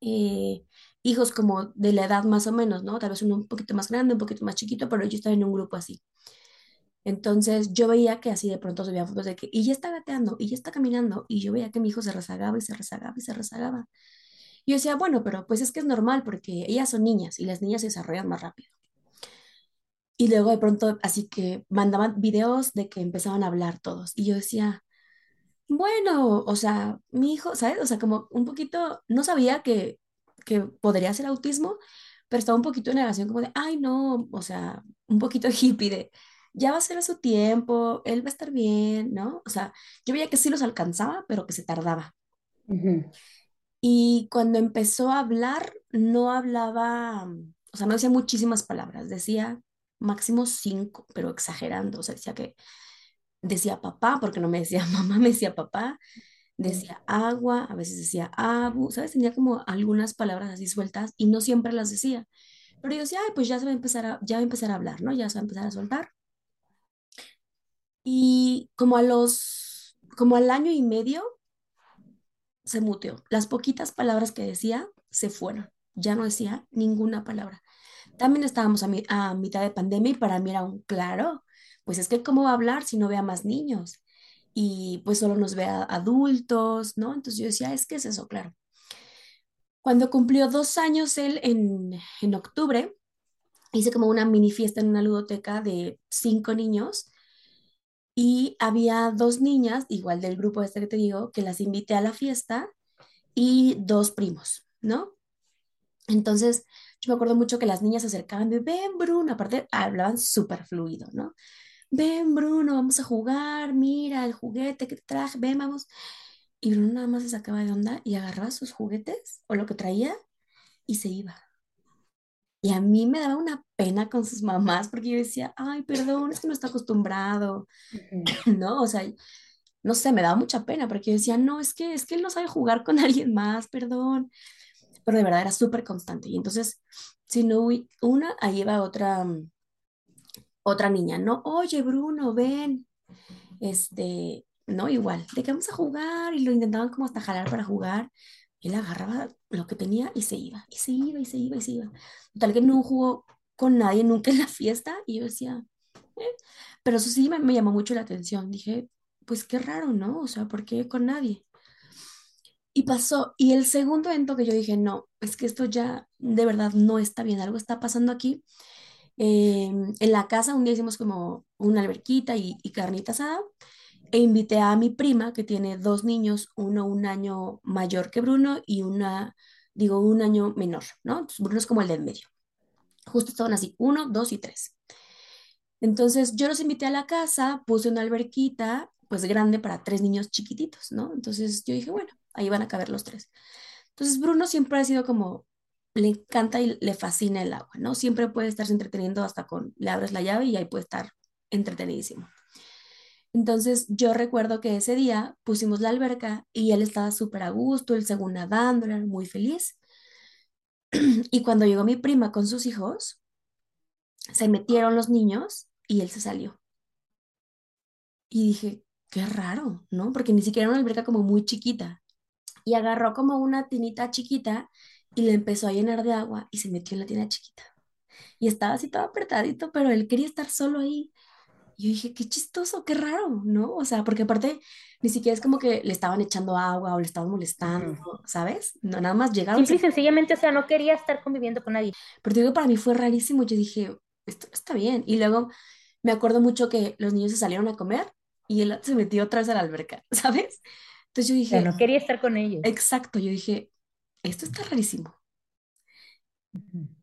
eh, hijos como de la edad más o menos, ¿no? Tal vez uno un poquito más grande, un poquito más chiquito, pero yo estaba en un grupo así. Entonces yo veía que así de pronto subía fotos de que, y ya está gateando, y ya está caminando, y yo veía que mi hijo se rezagaba y se rezagaba y se rezagaba. Y yo decía, bueno, pero pues es que es normal porque ellas son niñas y las niñas se desarrollan más rápido. Y luego de pronto, así que mandaban videos de que empezaban a hablar todos. Y yo decía, bueno, o sea, mi hijo, ¿sabes? O sea, como un poquito, no sabía que, que podría ser autismo, pero estaba un poquito en negación, como de, ay, no, o sea, un poquito hippie de, ya va a ser a su tiempo, él va a estar bien, ¿no? O sea, yo veía que sí los alcanzaba, pero que se tardaba. Y cuando empezó a hablar, no hablaba, o sea, no decía muchísimas palabras, decía máximo cinco, pero exagerando, o sea, decía que decía papá, porque no me decía mamá, me decía papá, decía agua, a veces decía abu, ¿sabes? Tenía como algunas palabras así sueltas y no siempre las decía. Pero yo decía, ay, pues ya se va a empezar a, ya va a empezar a hablar, ¿no? Ya se va a empezar a soltar. Y como a los, como al año y medio, se muteó. Las poquitas palabras que decía se fueron. Ya no decía ninguna palabra. También estábamos a, a mitad de pandemia y para mí era un claro, pues es que cómo va a hablar si no ve a más niños y pues solo nos ve a adultos, ¿no? Entonces yo decía, es que es eso, claro. Cuando cumplió dos años él en, en octubre, hice como una mini fiesta en una ludoteca de cinco niños y había dos niñas, igual del grupo este que te digo, que las invité a la fiesta y dos primos, ¿no? Entonces, yo me acuerdo mucho que las niñas se acercaban de, ven Bruno, aparte hablaban súper fluido, ¿no? Ven Bruno, vamos a jugar, mira el juguete que te traje, ven, vamos. Y Bruno nada más se sacaba de onda y agarraba sus juguetes o lo que traía y se iba. Y a mí me daba una pena con sus mamás porque yo decía, ay, perdón, es que no está acostumbrado, ¿no? O sea, no sé, me daba mucha pena porque yo decía, no, es que, es que él no sabe jugar con alguien más, perdón. Pero de verdad era súper constante. Y entonces, si no una, ahí iba otra, mm, otra niña, ¿no? Oye, Bruno, ven. Este, no, igual, de que vamos a jugar y lo intentaban como hasta jalar para jugar. Él agarraba lo que tenía y se iba, y se iba, y se iba, y se iba. Tal que no jugó con nadie nunca en la fiesta y yo decía, "Eh". pero eso sí me, me llamó mucho la atención. Dije, pues qué raro, ¿no? O sea, ¿por qué con nadie? Y pasó, y el segundo evento que yo dije, no, es que esto ya de verdad no está bien, algo está pasando aquí. Eh, en la casa un día hicimos como una alberquita y, y carnita asada e invité a mi prima que tiene dos niños, uno un año mayor que Bruno y una, digo, un año menor, ¿no? Entonces, Bruno es como el del medio. Justo estaban así, uno, dos y tres. Entonces yo los invité a la casa, puse una alberquita, pues grande para tres niños chiquititos, ¿no? Entonces yo dije, bueno, ahí van a caber los tres. Entonces Bruno siempre ha sido como, le encanta y le fascina el agua, ¿no? Siempre puede estarse entreteniendo hasta con, le abres la llave y ahí puede estar entretenidísimo. Entonces yo recuerdo que ese día pusimos la alberca y él estaba súper a gusto, él según nadando, era muy feliz. Y cuando llegó mi prima con sus hijos, se metieron los niños y él se salió. Y dije, qué raro, ¿no? Porque ni siquiera era una alberca como muy chiquita. Y agarró como una tinita chiquita y le empezó a llenar de agua y se metió en la tina chiquita. Y estaba así todo apretadito, pero él quería estar solo ahí. Y yo dije, qué chistoso, qué raro, ¿no? O sea, porque aparte ni siquiera es como que le estaban echando agua o le estaban molestando. ¿sabes? No, nada más llegaron. Simple y se- sencillamente, o sea, no quería estar conviviendo con nadie. Pero te digo, para mí fue rarísimo. Yo dije, esto está bien. Y luego me acuerdo mucho que los niños se salieron a comer y él se metió otra vez a la alberca, ¿sabes? Entonces yo dije, no quería estar con ellos. exacto, yo dije, esto está rarísimo.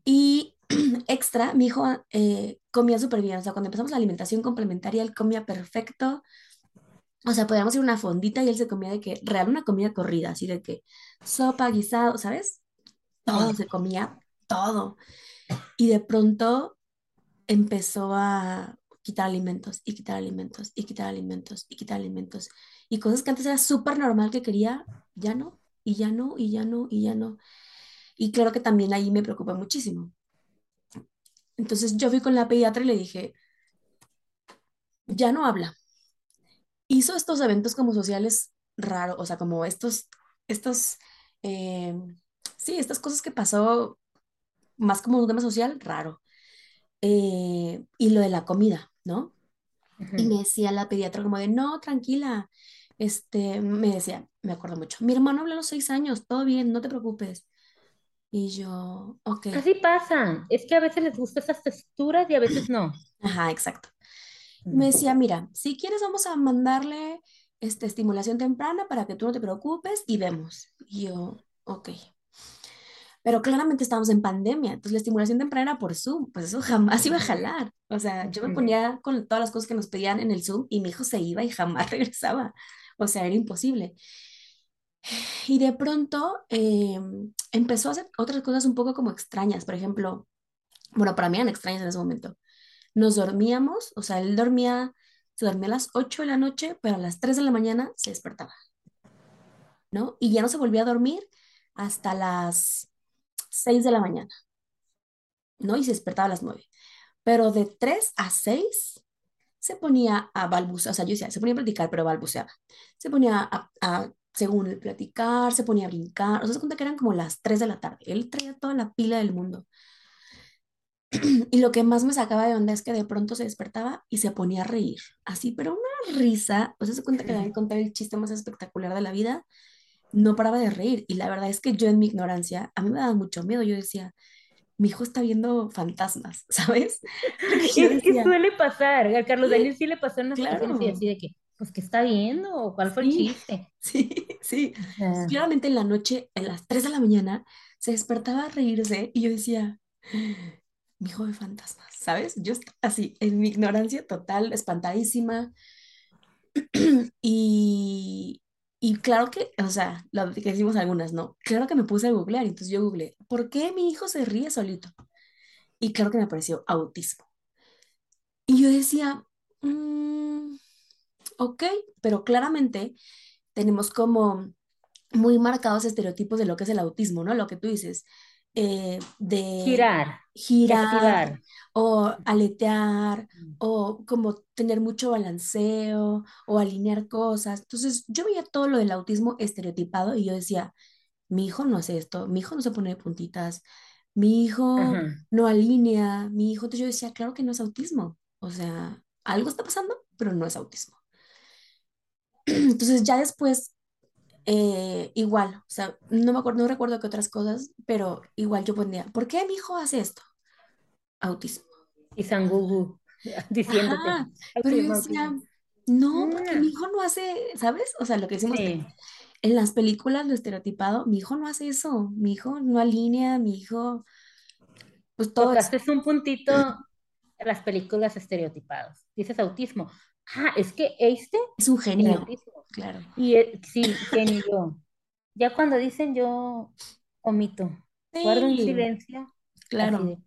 Y extra, mi hijo eh, comía súper bien. O sea, cuando empezamos la alimentación complementaria, él comía perfecto. O sea, podíamos ir a una fondita y él se comía de que, real, una comida corrida, así de que sopa, guisado, ¿sabes? Todo, se comía todo. Y de pronto empezó a quitar alimentos y quitar alimentos y quitar alimentos y quitar alimentos. Y cosas que antes era súper normal que quería, ya no, y ya no, y ya no, y ya no. Y claro que también ahí me preocupa muchísimo. Entonces yo fui con la pediatra y le dije, ya no habla. Hizo estos eventos como sociales raros, o sea, como estos, estos, eh, sí, estas cosas que pasó más como un tema social raro. Eh, y lo de la comida, ¿no? Y me decía la pediatra como de, no, tranquila. Este, me decía, me acuerdo mucho, mi hermano habla a los seis años, todo bien, no te preocupes. Y yo, ok, Así pasa. Es que a veces les gustan esas texturas y a veces no. ajá, exacto. Me Mm. decía, mira, si quieres vamos a mandarle este, estimulación temprana para que tú no te preocupes y vemos. Y yo, ok. Pero claramente estábamos en pandemia, entonces la estimulación temprana era por Zoom, pues eso jamás iba a jalar. O sea, yo me ponía con todas las cosas que nos pedían en el Zoom y mi hijo se iba y jamás regresaba. O sea, era imposible. Y de pronto eh, empezó a hacer otras cosas un poco como extrañas. Por ejemplo, bueno, para mí eran extrañas en ese momento. Nos dormíamos, o sea, él dormía, se dormía a las 8 de la noche, pero a las 3 de la mañana se despertaba, ¿no? Y ya no se volvía a dormir hasta las 6 de la mañana, ¿no? Y se despertaba a las 9. Pero de 3 a 6 se ponía a balbucear, o sea, yo decía, se ponía a platicar, pero balbuceaba. Se ponía a, a, según el platicar, se ponía a brincar, o sea, se cuenta que eran como las 3 de la tarde. Él traía toda la pila del mundo. Y lo que más me sacaba de onda es que de pronto se despertaba y se ponía a reír, así, pero una risa, o sea, se cuenta que le habían contado el chiste más espectacular de la vida, no paraba de reír. Y la verdad es que yo en mi ignorancia, a mí me daba mucho miedo, yo decía, mi hijo está viendo fantasmas, ¿sabes? Es que suele pasar. A Carlos Daniel sí le pasó en una claro, así de que, pues, ¿qué está viendo? ¿O cuál fue el sí, chiste? sí, sí. O sea, Claramente en la noche, en las 3 de la mañana, se despertaba a reírse y yo decía, mi hijo de fantasmas, ¿sabes? Yo así, en mi ignorancia total, espantadísima. y, y claro que, o sea, lo que decimos algunas, ¿no? Claro que me puse a googlear, entonces yo googleé, ¿por qué mi hijo se ríe solito? Y claro que me apareció autismo. Y yo decía, mm, ok, pero claramente tenemos como muy marcados estereotipos de lo que es el autismo, ¿no? Lo que tú dices, eh, de Girar, girar o aletear Mm. o como tener mucho balanceo o alinear cosas. Entonces yo veía todo lo del autismo estereotipado y yo decía, mi hijo no hace esto, mi hijo no se pone de puntitas, mi hijo Ajá. no alinea, mi hijo, entonces yo decía, claro que no es autismo, o sea, algo está pasando, pero no es autismo. Entonces ya después eh, igual, o sea, no me acuerdo, no recuerdo qué otras cosas, pero igual yo ponía, ¿por qué mi hijo hace esto? Autismo. Y Sangugu diciéndote, Ajá, pero yo decía, no, porque mi Mm, hijo no hace, ¿sabes? O sea, lo que decimos Sí, en las películas lo estereotipado, mi hijo no hace eso, mi hijo no alinea, mi hijo, pues todo tocaste un puntito en las películas estereotipadas. Dices autismo. Ah, es que este Es un genio, claro. Y sí, genio yo. Ya cuando dicen yo omito, guardo un Sí, silencio claro. de...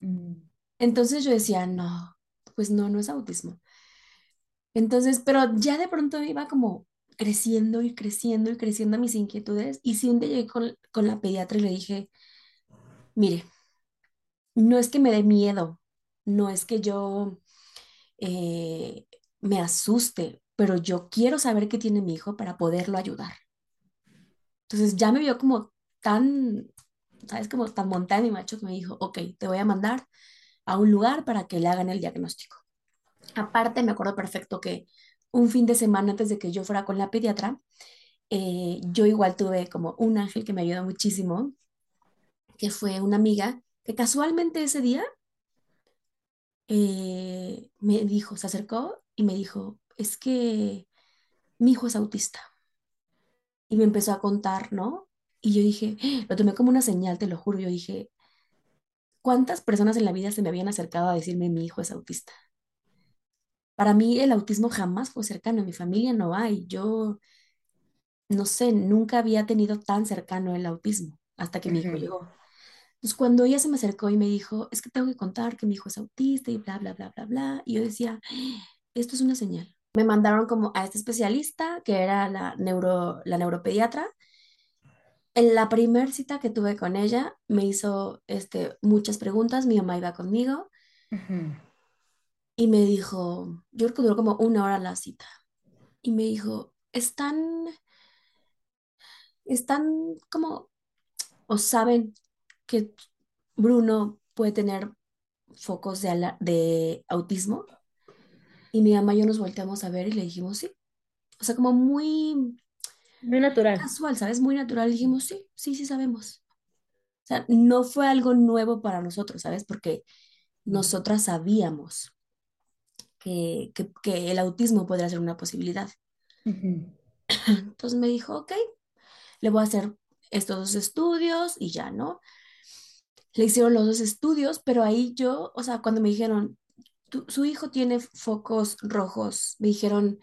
mm, Entonces yo decía, no, pues no, no es autismo. Entonces, pero ya de pronto iba como creciendo y creciendo y creciendo mis inquietudes. Y sí, un día llegué con, con la pediatra y le dije, mire, no es que me dé miedo, no es que yo eh, me asuste, pero yo quiero saber qué tiene mi hijo para poderlo ayudar. Entonces ya me vio como tan, ¿sabes? Como tan montada mi macho que me dijo, ok, te voy a mandar a un lugar para que le hagan el diagnóstico. Aparte, me acuerdo perfecto que un fin de semana antes de que yo fuera con la pediatra, eh, yo igual tuve como un ángel que me ayudó muchísimo, que fue una amiga que casualmente ese día eh, me dijo, se acercó y me dijo, es que mi hijo es autista. Y me empezó a contar, ¿no? Y yo dije, lo tomé como una señal, te lo juro, yo dije, ¿cuántas personas en la vida se me habían acercado a decirme mi hijo es autista? Para mí el autismo jamás fue cercano, en mi familia no hay, yo no sé, nunca había tenido tan cercano el autismo hasta que mi hijo llegó. Entonces, cuando ella se me acercó y me dijo, es que tengo que contar que mi hijo es autista y bla, bla, bla, bla, bla, y yo decía, esto es una señal. Me mandaron como a este especialista, que era la, neuro, la neuropediatra. En la primer cita que tuve con ella, me hizo este, muchas preguntas, mi mamá iba conmigo Ujú. y me dijo, yo creo que duró como una hora la cita, y me dijo, están, están como, o saben que Bruno puede tener focos de, de autismo. Y mi mamá y yo nos volteamos a ver y le dijimos sí. O sea, como muy Muy natural. casual, ¿sabes? Muy natural. Dijimos sí, sí, sí sabemos. O sea, no fue algo nuevo para nosotros, ¿sabes? Porque nosotras sabíamos que, que, que el autismo podría ser una posibilidad. Ujú. Entonces me dijo, ok, le voy a hacer estos dos estudios y ya, ¿no? Le hicieron los dos estudios, pero ahí yo, o sea, cuando me dijeron, "Tu- su hijo tiene focos rojos, me dijeron,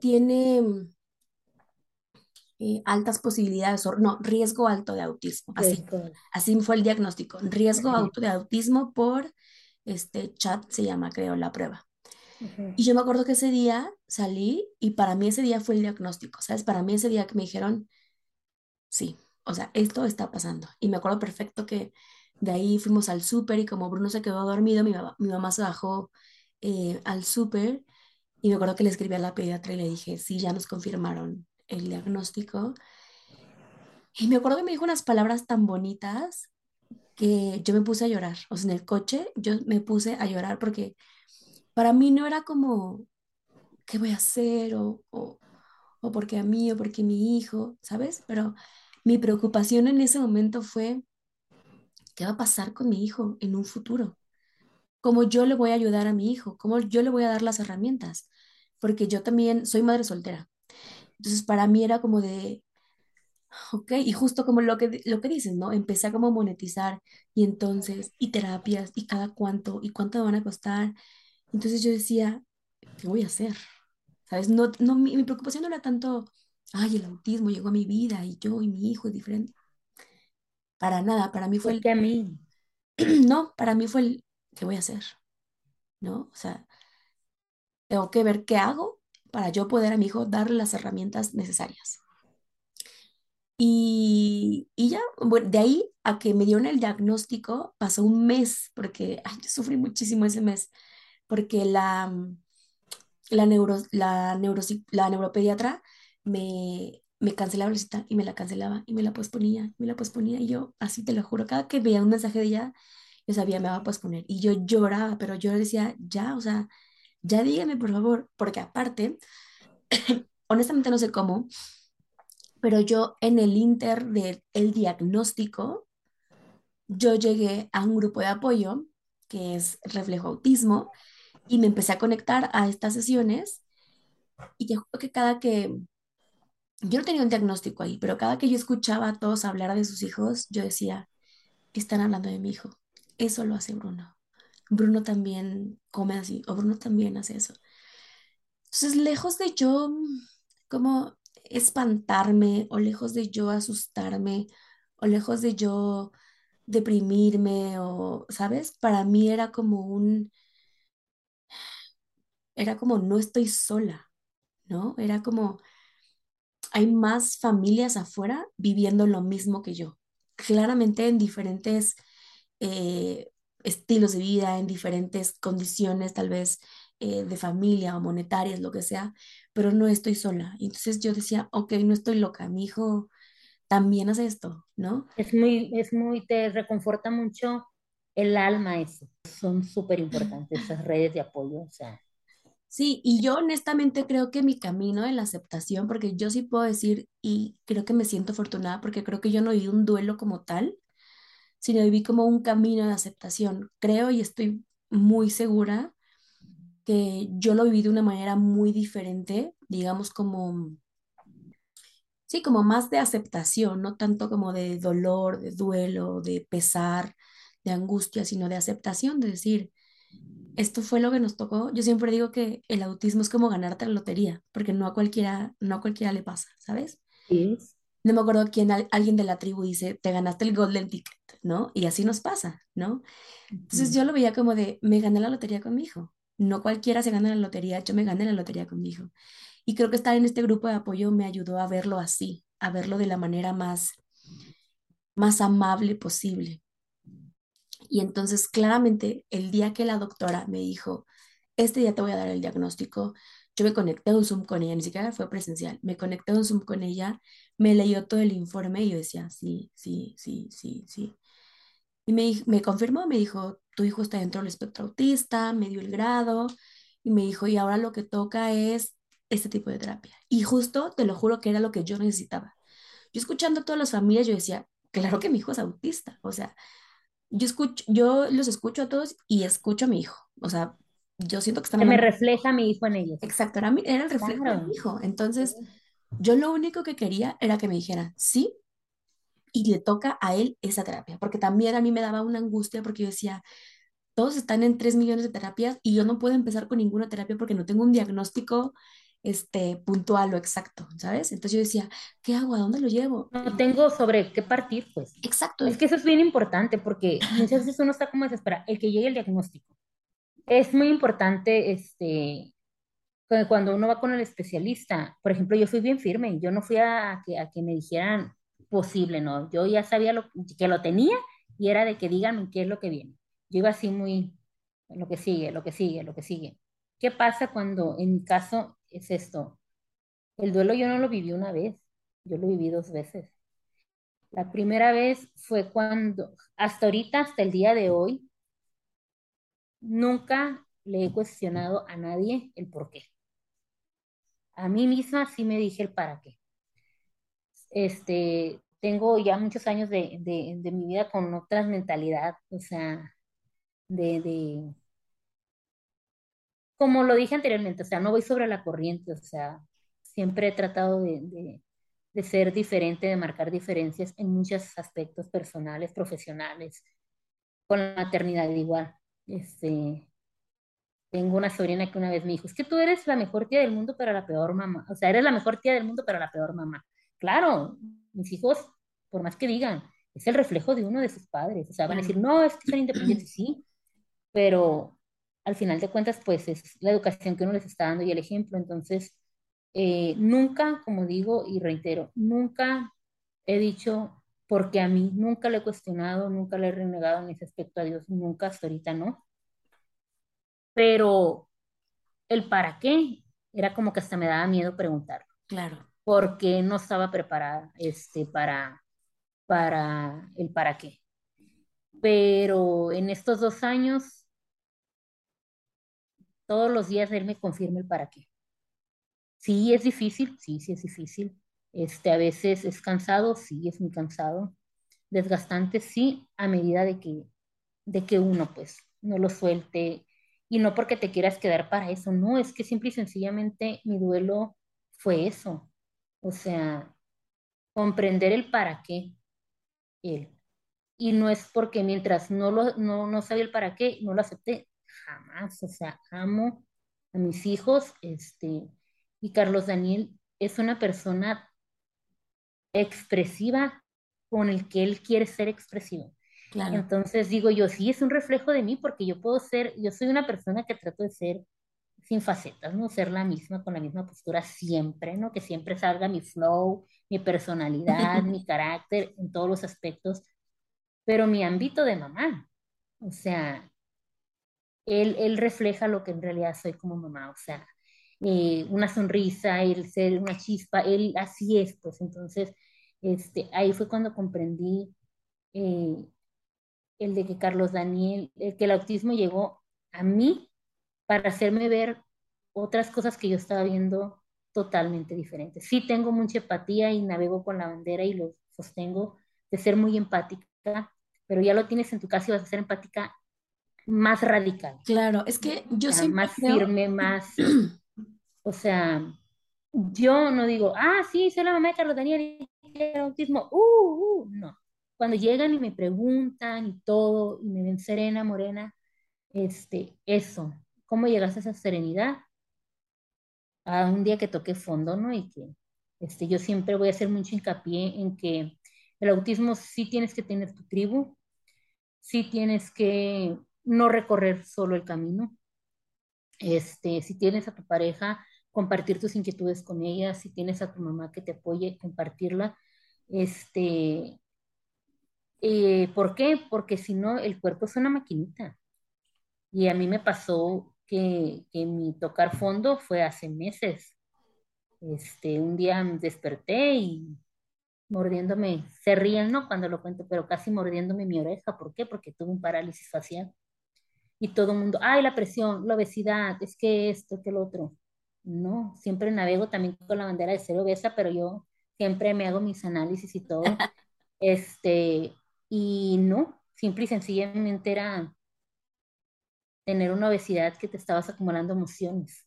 tiene mm, eh, altas posibilidades, o no, riesgo alto de autismo, así, así fue el diagnóstico, riesgo alto de autismo por, este, chat se llama, creo, la prueba. Y yo me acuerdo que ese día salí y para mí ese día fue el diagnóstico, ¿sabes? Para mí ese día que me dijeron, sí, o sea, esto está pasando. Y me acuerdo perfecto que de ahí fuimos al súper y como Bruno se quedó dormido, mi mamá, mi mamá se bajó eh, al súper y me acuerdo que le escribí a la pediatra y le dije, sí, ya nos confirmaron el diagnóstico. Y me acuerdo que me dijo unas palabras tan bonitas que yo me puse a llorar. O sea, en el coche yo me puse a llorar porque para mí no era como, ¿qué voy a hacer? O, o, o porque a mí, o porque mi hijo, ¿sabes? Pero mi preocupación en ese momento fue, ¿qué va a pasar con mi hijo en un futuro? ¿Cómo yo le voy a ayudar a mi hijo? ¿Cómo yo le voy a dar las herramientas? Porque yo también soy madre soltera. Entonces, para mí era como de, ok, y justo como lo que, lo que dices, ¿no? Empecé a como monetizar y entonces, y terapias, y cada cuánto, y cuánto me van a costar. Entonces yo decía, ¿qué voy a hacer? ¿Sabes? No, no, mi, mi preocupación no era tanto, ay, el autismo llegó a mi vida y yo y mi hijo es diferente. Para nada, para mí fue el, Porque a mí, no, para mí fue el, ¿qué voy a hacer? ¿No? O sea, tengo que ver qué hago para yo poder a mi hijo darle las herramientas necesarias. Y, y ya, bueno, de ahí a que me dieron el diagnóstico pasó un mes, porque ay, yo sufrí muchísimo ese mes, porque la, la, neuro, la, neurosi- la neuropediatra me, me cancelaba la cita y me la cancelaba y me la posponía, y me la posponía. Y yo, así te lo juro, cada que veía un mensaje de ella, yo sabía, me va a posponer. Y yo lloraba, pero yo decía, ya, o sea, ya dígame por favor, porque aparte, honestamente no sé cómo, pero yo en el inter del el diagnóstico, yo llegué a un grupo de apoyo que es Reflejo Autismo y me empecé a conectar a estas sesiones. Y te juro que cada que, yo no tenía un diagnóstico ahí, pero cada que yo escuchaba a todos hablar de sus hijos, yo decía, están hablando de mi hijo, eso lo hace Bruno. Bruno también come así, o Bruno también hace eso. Entonces, lejos de yo como espantarme, o lejos de yo asustarme, o lejos de yo deprimirme, o, ¿sabes? Para mí era como un, era como no estoy sola, ¿no? Era como hay más familias afuera viviendo lo mismo que yo. Claramente en diferentes eh, estilos de vida, en diferentes condiciones, tal vez eh, de familia o monetarias, lo que sea, pero no estoy sola. Entonces yo decía, ok, no estoy loca, mi hijo también hace esto, ¿no? es muy, es muy, te reconforta mucho el alma eso. Son súper importantes esas redes de apoyo, o sea, Sí, y yo honestamente creo que mi camino en la aceptación, porque yo sí puedo decir, y creo que me siento afortunada, porque creo que yo no viví un duelo como tal, sino viví como un camino de aceptación. Creo y estoy muy segura que yo lo viví de una manera muy diferente, digamos como, sí, como más de aceptación, no tanto como de dolor, de duelo, de pesar, de angustia, sino de aceptación, de decir, esto fue lo que nos tocó. Yo siempre digo que el autismo es como ganarte la lotería, porque no a cualquiera, no a cualquiera le pasa, ¿sabes? sí, No me acuerdo quién, al- alguien de la tribu dice, te ganaste el golden ticket, ¿no? Y así nos pasa, ¿no? Entonces yo lo veía como de, me gané la lotería con mi hijo. No cualquiera se gana la lotería, yo me gané la lotería con mi hijo. Y creo que estar en este grupo de apoyo me ayudó a verlo así, a verlo de la manera más, más amable posible. Y entonces claramente el día que la doctora me dijo, este día te voy a dar el diagnóstico, yo me conecté a un Zoom con ella, ni siquiera fue presencial, me conecté a un Zoom con ella, me leyó todo el informe y yo decía, sí, sí, sí, sí, sí. Y me, me confirmó, me dijo, tu hijo está dentro del espectro autista, me dio el grado y me dijo, y ahora lo que toca es este tipo de terapia. Y justo, te lo juro que era lo que yo necesitaba. Yo escuchando a todas las familias, yo decía, claro que mi hijo es autista, o sea, yo escucho, yo los escucho a todos y escucho a mi hijo, o sea, yo siento que están Se me refleja mi hijo en ellos. exacto, era, mi- era el reflejo de mi hijo. Entonces, yo lo único que quería era que me dijera, sí, y le toca a él esa terapia, porque también a mí me daba una angustia porque yo decía, todos están en 3 millones de terapias y yo no puedo empezar con ninguna terapia porque no tengo un diagnóstico este, puntual o exacto, ¿sabes? Entonces yo decía, ¿qué hago? ¿A dónde lo llevo? No tengo sobre qué partir, pues. Exacto, Es que eso es bien importante porque muchas veces uno está como desesperado, el que llegue el diagnóstico. Es muy importante, este, cu- cuando uno va con el especialista, por ejemplo, yo fui bien firme, yo no fui a, a que, a que me dijeran posible, no, yo ya sabía lo, que lo tenía y era de que díganme qué es lo que viene. Yo iba así muy, lo que sigue, lo que sigue, lo que sigue. ¿Qué pasa cuando, en mi caso, es esto? El duelo yo no lo viví una vez, yo lo viví dos veces. La primera vez fue cuando, hasta ahorita, hasta el día de hoy, nunca le he cuestionado a nadie el por qué. A mí misma sí me dije el para qué. Este, tengo ya muchos años de, de, mi vida con otras mentalidad, o sea, de, de, como lo dije anteriormente, o sea, no voy sobre la corriente, o sea, siempre he tratado de, de, de ser diferente, de marcar diferencias en muchos aspectos personales, profesionales, con la maternidad igual. Este, tengo una sobrina que una vez me dijo, es que tú eres la mejor tía del mundo, pero la peor mamá. O sea, eres la mejor tía del mundo, pero la peor mamá. Claro, mis hijos, por más que digan, es el reflejo de uno de sus padres. O sea, van a decir, no, es que son independientes, sí, pero al final de cuentas, pues es la educación que uno les está dando y el ejemplo. Entonces, eh, nunca, como digo y reitero, nunca he dicho, porque a mí nunca le he cuestionado, nunca le he renegado en ese aspecto a Dios, nunca, hasta ahorita no. Pero el para qué era como que hasta me daba miedo preguntar. Claro. Porque no estaba preparada este, para, para el para qué. Pero en estos dos años, todos los días él me confirma el para qué. Sí, es difícil, sí, sí es difícil. Este, a veces es cansado, sí, es muy cansado. Desgastante, sí, a medida de que, de que uno, pues, no lo suelte. Y no porque te quieras quedar para eso, no, es que simple y sencillamente mi duelo fue eso. O sea, comprender el para qué él. Y no es porque mientras no, lo, no, no sabía el para qué, no lo acepté, jamás. O sea, amo a mis hijos, este, y Carlos Daniel es una persona expresiva con el que él quiere ser expresivo. Entonces digo yo, sí, es un reflejo de mí porque yo puedo ser, yo soy una persona que trato de ser sin facetas, ¿no? Ser la misma, con la misma postura siempre, ¿no? Que siempre salga mi flow, mi personalidad, mi carácter en todos los aspectos, pero mi ámbito de mamá, o sea, él, refleja lo que en realidad soy como mamá, o sea, eh, una sonrisa, el ser una chispa, él así es, pues entonces, este, ahí fue cuando comprendí eh, el de que Carlos Daniel, el que el autismo llegó a mí para hacerme ver otras cosas que yo estaba viendo totalmente diferentes. Sí tengo mucha empatía y navego con la bandera y lo sostengo de ser muy empática, pero ya lo tienes en tu casa y vas a ser empática más radical. Claro, es que yo soy más firme, más O sea, yo no digo, ah, sí, soy la mamá de Carlos Daniel y el autismo, uh, uh, no. Cuando llegan y me preguntan y todo, y me ven serena, morena, este, eso, ¿cómo llegaste a esa serenidad? A un día que toqué fondo, ¿no? Y que este, yo siempre voy a hacer mucho hincapié en que el autismo sí tienes que tener tu tribu, sí tienes que no recorrer solo el camino. Este, si tienes a tu pareja, compartir tus inquietudes con ella, si tienes a tu mamá que te apoye, compartirla. Este, eh, ¿Por qué? Porque si no, el cuerpo es una maquinita. Y a mí me pasó que, que mi tocar fondo fue hace meses. Este, un día desperté y mordiéndome, se ríen, ¿no? Cuando lo cuento, pero casi mordiéndome mi oreja. ¿Por qué? Porque tuve un parálisis facial. Y todo el mundo, ay, la presión, la obesidad, es que esto, que lo otro. No, siempre navego también con la bandera de ser obesa, pero yo siempre me hago mis análisis y todo. este, y no, simple y sencillamente era tener una obesidad que te estabas acumulando emociones.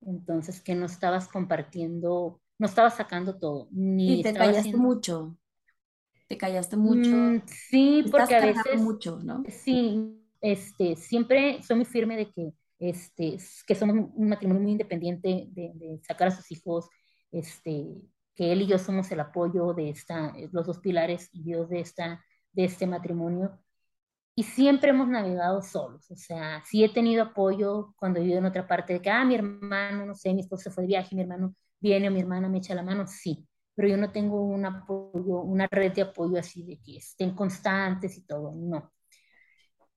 Entonces, que no estabas compartiendo, no estabas sacando todo. Ni y te callaste mucho. Te callaste mucho. Mm, sí, porque a veces. mucho, ¿no? Sí, este, siempre soy muy firme de que este, que somos un matrimonio muy independiente de, sacar a sus hijos, este, que él y yo somos el apoyo de esta, los dos pilares y Dios de, esta, de este matrimonio. Y siempre hemos navegado solos, o sea, sí he tenido apoyo cuando he vivido en otra parte, de que, ah, mi hermano, no sé, mi esposo se fue de viaje, mi hermano viene o mi hermana me echa la mano, sí, pero yo no tengo un apoyo, una red de apoyo así de que estén constantes y todo, no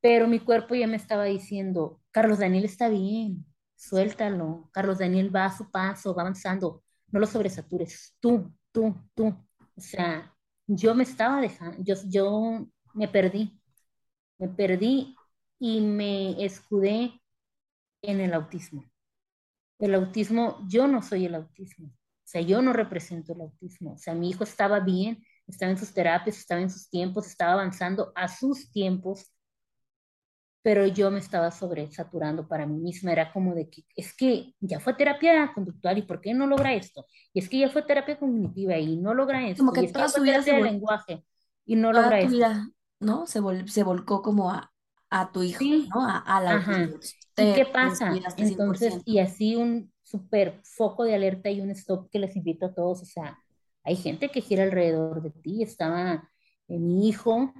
pero mi cuerpo ya me estaba diciendo, Carlos Daniel está bien, suéltalo, Carlos Daniel va a su paso, va avanzando, no lo sobresatures, tú, tú, tú. O sea, yo me estaba dejando, yo, yo me perdí, me perdí y me escudé en el autismo. El autismo, yo no soy el autismo, o sea, yo no represento el autismo, o sea, mi hijo estaba bien, estaba en sus terapias, estaba en sus tiempos, estaba avanzando a sus tiempos, pero yo me estaba sobresaturando para mí misma, era como de que es que ya fue terapia conductual y ¿por qué no logra esto? Y es que ya fue terapia cognitiva y no logra esto. Como que y toda su vida se lenguaje y no Toda logra tu esto. vida, ¿no? Se, vol- se volcó como a, a tu hijo, Sí, ¿no? A, ajá. autismo. ¿Y qué pasa? Entonces, 100%. y así un súper foco de alerta y un stop que les invito a todos, o sea, hay gente que gira alrededor de ti, estaba eh, mi hijo,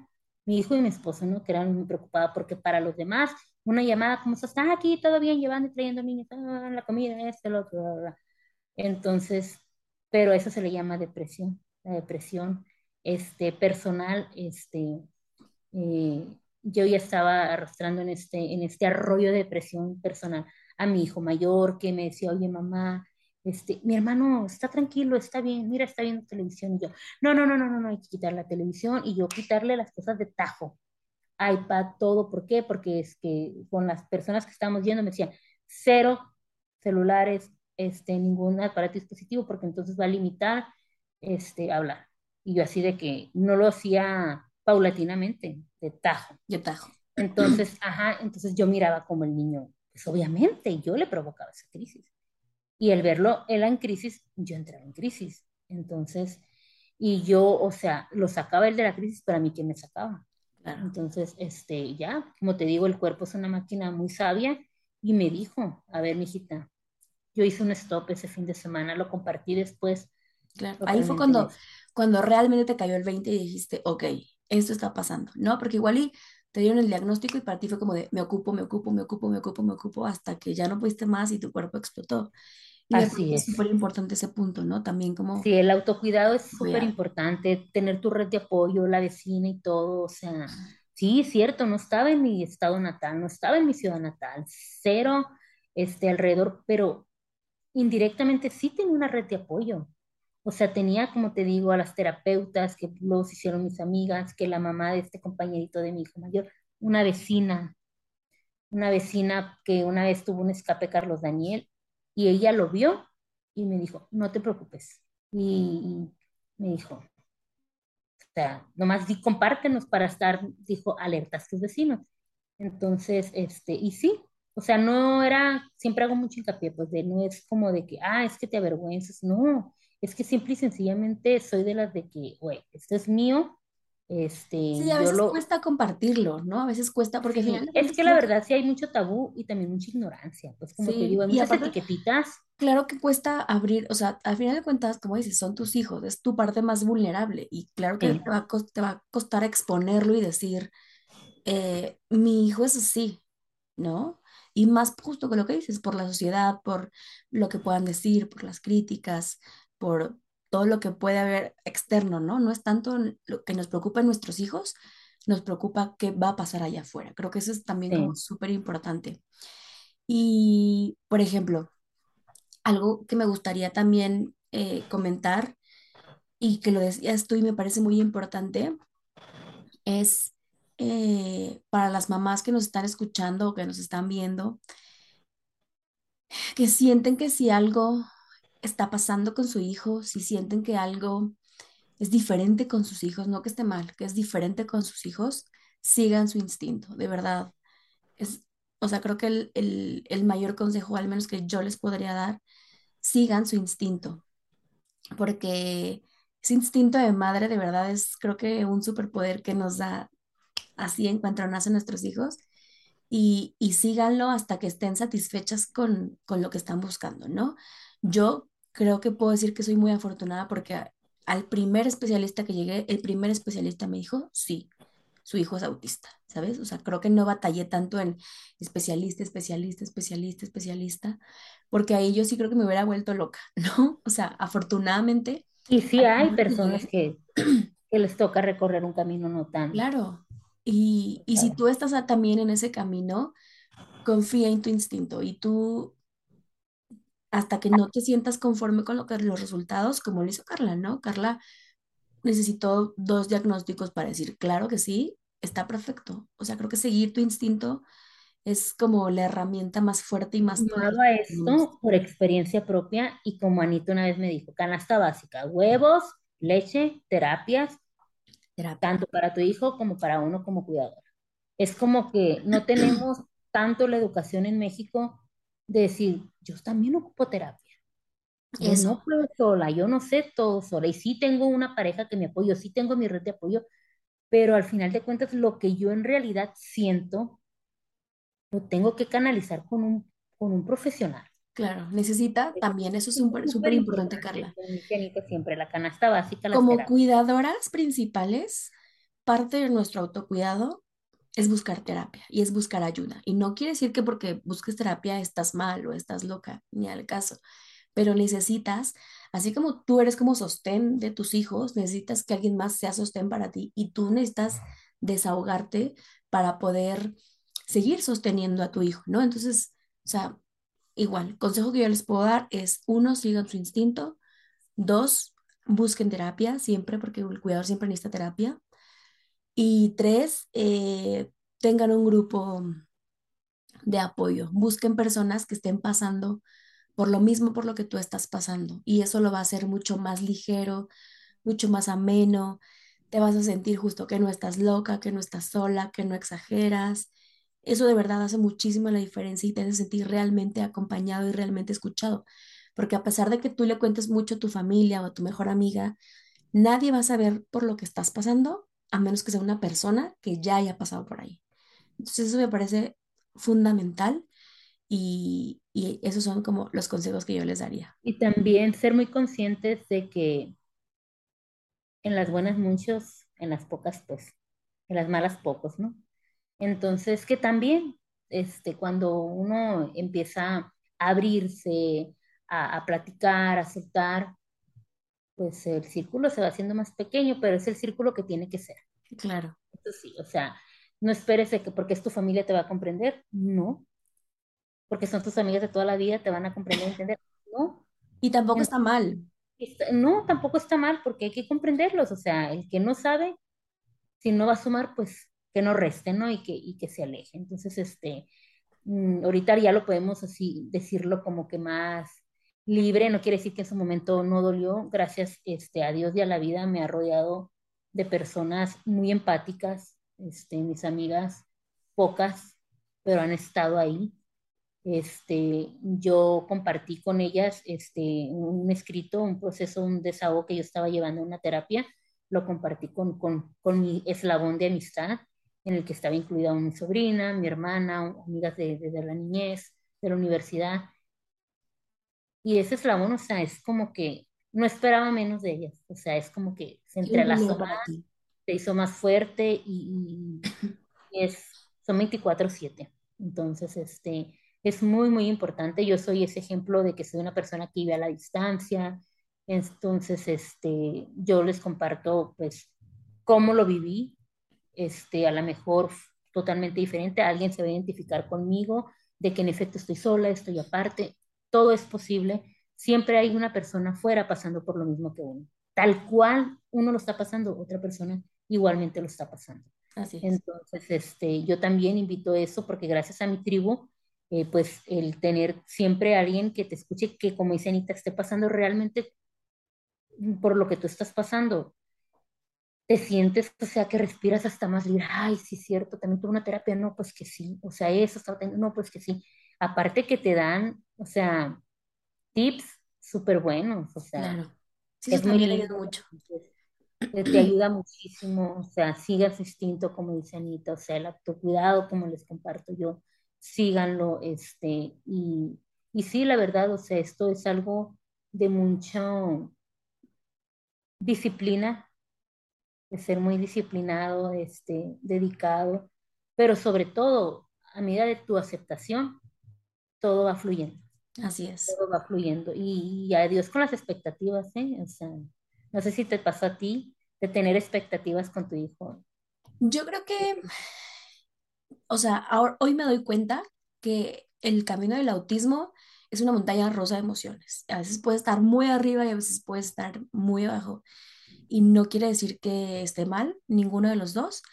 mi hijo y mi esposo, ¿no? Que eran muy preocupados porque para los demás, una llamada, ¿cómo estás? Aquí todo bien, llevando y trayendo niños, ah, la comida, esto, lo otro, bla, bla. Entonces, pero eso se le llama depresión, la depresión, este, personal, este, eh, yo ya estaba arrastrando en este, en este arroyo de depresión personal a mi hijo mayor que me decía, oye mamá, este, mi hermano está tranquilo, está bien, mira, está viendo televisión y yo, no, no, no, no, no, no, hay que quitar la televisión y yo quitarle las cosas de tajo, iPad, todo, ¿por qué? Porque es que con las personas que estábamos yendo me decían, cero celulares, este, ningún aparato dispositivo, porque entonces va a limitar este, hablar. Y yo así de que no lo hacía paulatinamente, de tajo. Yo tajo. Entonces, ajá, entonces yo miraba como el niño, pues obviamente yo le provocaba esa crisis. Y el verlo, él en crisis, yo entraba en crisis. Entonces, y yo, o sea, lo sacaba él de la crisis, pero a mí quién me sacaba. Claro. Entonces, este, ya, como te digo, el cuerpo es una máquina muy sabia y me dijo, a ver, mijita, yo hice un stop ese fin de semana, lo compartí después. Claro. Ahí fue cuando, cuando realmente te cayó el 20 y dijiste, ok, esto está pasando, ¿no? Porque igual y te dieron el diagnóstico y para ti fue como de, me ocupo, me ocupo, me ocupo, me ocupo, me ocupo, hasta que ya no pudiste más y tu cuerpo explotó. Y Así es súper importante ese punto, ¿no? También como Sí, el autocuidado es súper importante, tener tu red de apoyo, la vecina y todo, o sea, sí, cierto, no estaba en mi estado natal, no estaba en mi ciudad natal, cero, este, alrededor, pero indirectamente sí tenía una red de apoyo. O sea, tenía, como te digo, a las terapeutas que los hicieron mis amigas, que la mamá de este compañerito de mi hijo mayor, una vecina, una vecina que una vez tuvo un escape Carlos Daniel y ella lo vio y me dijo, no te preocupes. Y me dijo, o sea, nomás di, compártenos para estar, dijo, alertas tus vecinos. Entonces, este, y sí, o sea, no era, siempre hago mucho hincapié, pues de no es como de que, ah, es que te avergüenzas, no, es que simple y sencillamente soy de las de que, güey, esto es mío, este, Sí, a yo veces lo, cuesta compartirlo, ¿no? A veces cuesta porque Sí, es que la que- verdad sí hay mucho tabú y también mucha ignorancia, pues como te digo, hay muchas aparte- etiquetitas, Claro que cuesta abrir, o sea, al final de cuentas, como dices, son tus hijos, es tu parte más vulnerable y claro que Sí. te va a, te va a costar exponerlo y decir, eh, mi hijo es así, ¿no? Y más justo con lo que dices, por la sociedad, por lo que puedan decir, por las críticas, por todo lo que puede haber externo, ¿no? No es tanto lo que nos preocupa en nuestros hijos, nos preocupa qué va a pasar allá afuera. Creo que eso es también Sí. como súper importante. Y, por ejemplo, algo que me gustaría también eh, comentar y que lo decías tú y me parece muy importante es eh, para las mamás que nos están escuchando o que nos están viendo, que sienten que si algo está pasando con su hijo, si sienten que algo es diferente con sus hijos, no que esté mal, que es diferente con sus hijos, sigan su instinto, de verdad. Es, o sea, creo que el, el, el mayor consejo, al menos que yo les podría dar, sigan su instinto, porque ese instinto de madre de verdad es creo que un superpoder que nos da así en cuanto nacen nuestros hijos y, y síganlo hasta que estén satisfechas con, con lo que están buscando, ¿no? Yo creo que puedo decir que soy muy afortunada porque al primer especialista que llegué, el primer especialista me dijo, sí, su hijo es autista, ¿sabes? O sea, creo que no batallé tanto en especialista, especialista, especialista, especialista, porque ahí yo sí creo que me hubiera vuelto loca, ¿no? O sea, afortunadamente, y sí hay personas que, que les toca recorrer un camino no tan, claro. Y, y si tú estás también en ese camino, confía en tu instinto y tú, hasta que no te sientas conforme con lo que, los resultados, como lo hizo Carla, ¿no? Carla necesitó dos diagnósticos para decir, claro que sí, está perfecto. O sea, creo que seguir tu instinto es como la herramienta más fuerte y más poderosa a esto por experiencia propia y como Anita una vez me dijo, canasta básica, huevos, leche, terapias, Terapia. tanto para tu hijo como para uno como cuidador. Es como que no tenemos tanto la educación en México de decir, yo también ocupo terapia. Yo Eso. no puedo sola, yo no sé todo sola. Y sí tengo una pareja que me apoyo, sí tengo mi red de apoyo, pero al final de cuentas lo que yo en realidad siento, lo tengo que canalizar con un, con un profesional. Claro, necesita también, eso es súper súper importante, Carla. siempre, la canasta básica, Como terapias. cuidadoras principales, parte de nuestro autocuidado es buscar terapia y es buscar ayuda. Y no quiere decir que porque busques terapia estás mal o estás loca, ni al caso, pero necesitas, así como tú eres como sostén de tus hijos, necesitas que alguien más sea sostén para ti y tú necesitas desahogarte para poder seguir sosteniendo a tu hijo, ¿no? Entonces, o sea, igual, consejo que yo les puedo dar es, uno, sigan su instinto, dos, busquen terapia siempre, porque el cuidador siempre necesita terapia, y tres, eh, tengan un grupo de apoyo, busquen personas que estén pasando por lo mismo por lo que tú estás pasando, y eso lo va a hacer mucho más ligero, mucho más ameno, te vas a sentir justo que no estás loca, que no estás sola, que no exageras. Eso de verdad hace muchísimo la diferencia y te hace sentir realmente acompañado y realmente escuchado. Porque a pesar de que tú le cuentes mucho a tu familia o a tu mejor amiga, nadie va a saber por lo que estás pasando a menos que sea una persona que ya haya pasado por ahí. Entonces eso me parece fundamental y, y esos son como los consejos que yo les daría. Y también ser muy conscientes de que en las buenas muchos, en las pocas pues, en las malas pocos, ¿no? Entonces, que también, este, cuando uno empieza a abrirse, a, a platicar, a soltar, pues el círculo se va haciendo más pequeño, pero es el círculo que tiene que ser. Claro. Eso sí, o sea, no esperes que porque es tu familia te va a comprender, no. Porque son tus amigas de toda la vida, te van a comprender entender, no. Y tampoco está mal. Está- No, tampoco está mal porque hay que comprenderlos, o sea, el que no sabe, si no va a sumar, pues que no reste, ¿no? Y que, y que se aleje. Entonces, este, mm, ahorita ya lo podemos así decirlo como que más libre, no quiere decir que en su momento no dolió, gracias este, a Dios y a la vida me ha rodeado de personas muy empáticas, este, mis amigas, pocas, pero han estado ahí. Este, yo compartí con ellas este, un escrito, un proceso, un desahogo que yo estaba llevando en una terapia, lo compartí con, con, con mi eslabón de amistad, en el que estaba incluida mi sobrina, mi hermana, amigas de, de, de la niñez, de la universidad. Y ese eslabón, o sea, es como que no esperaba menos de ellas, o sea, es como que se entrelazó más, se hizo más fuerte y, y es, son 24/7. Entonces, este, es muy, muy importante. Yo soy ese ejemplo de que soy una persona que vive a la distancia. Entonces, este, yo les comparto, pues, cómo lo viví. Este, a lo mejor totalmente diferente. Alguien se va a identificar conmigo de que en efecto estoy sola, estoy aparte. Todo es posible. Siempre hay una persona afuera pasando por lo mismo que uno. Tal cual uno lo está pasando, otra persona igualmente lo está pasando. Así es. Entonces, este, yo también invito eso porque gracias a mi tribu, eh, pues el tener siempre a alguien que te escuche, que como dice Anita, esté pasando realmente por lo que tú estás pasando, te sientes, o sea, que respiras hasta más libre. Ay, sí, cierto, también tuve una terapia, no, pues que sí, o sea, eso estaba teniendo, no, pues que sí. Aparte que te dan, o sea, tips súper buenos, o sea, Claro. Sí, es eso también ayuda mucho. Te, te ayuda muchísimo, o sea, sigan su instinto, como dice Anita, o sea, el autocuidado, como les comparto yo, síganlo, este, y, y sí, la verdad, o sea, esto es algo de mucha disciplina, de ser muy disciplinado, este, dedicado, pero sobre todo, a medida de tu aceptación, todo va fluyendo, Así es. todo va fluyendo, y, y adiós con las expectativas, ¿eh? O sea, no sé si te pasó a ti de tener expectativas con tu hijo. Yo creo que, o sea, ahora, hoy me doy cuenta que el camino del autismo es una montaña rusa de emociones. A veces puede estar muy arriba y a veces puede estar muy abajo. Y no quiere decir que esté mal, ninguno de los dos,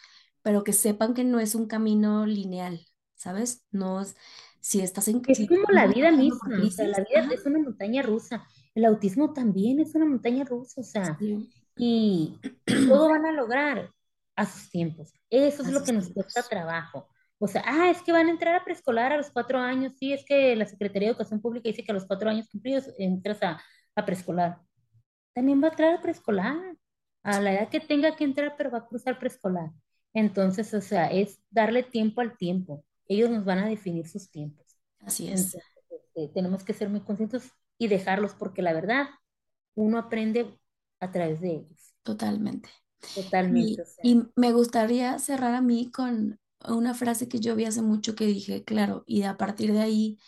pero que sepan que no es un camino lineal, ¿sabes? No es, si estás en... Es si como la vida misma, o sea, la vida ajá, es una montaña rusa, el autismo también es una montaña rusa, o sea, sí. y, todo van a lograr a sus tiempos. Eso es lo que nos tiempos. cuesta trabajo. O sea, ah, es que van a entrar a preescolar a los cuatro años. Sí, es que la Secretaría de Educación Pública dice que a los cuatro años cumplidos entras a, a preescolar. También va a entrar a preescolar, a la edad que tenga que entrar, pero va a cruzar preescolar. Entonces, o sea, es darle tiempo al tiempo. Ellos nos van a definir sus tiempos. Así es. Entonces, este, tenemos que ser muy conscientes y dejarlos, porque la verdad, uno aprende a través de ellos. Totalmente. Totalmente. Y, o sea, y me gustaría cerrar a mí con una frase que yo vi hace mucho que dije, claro, y a partir de ahí,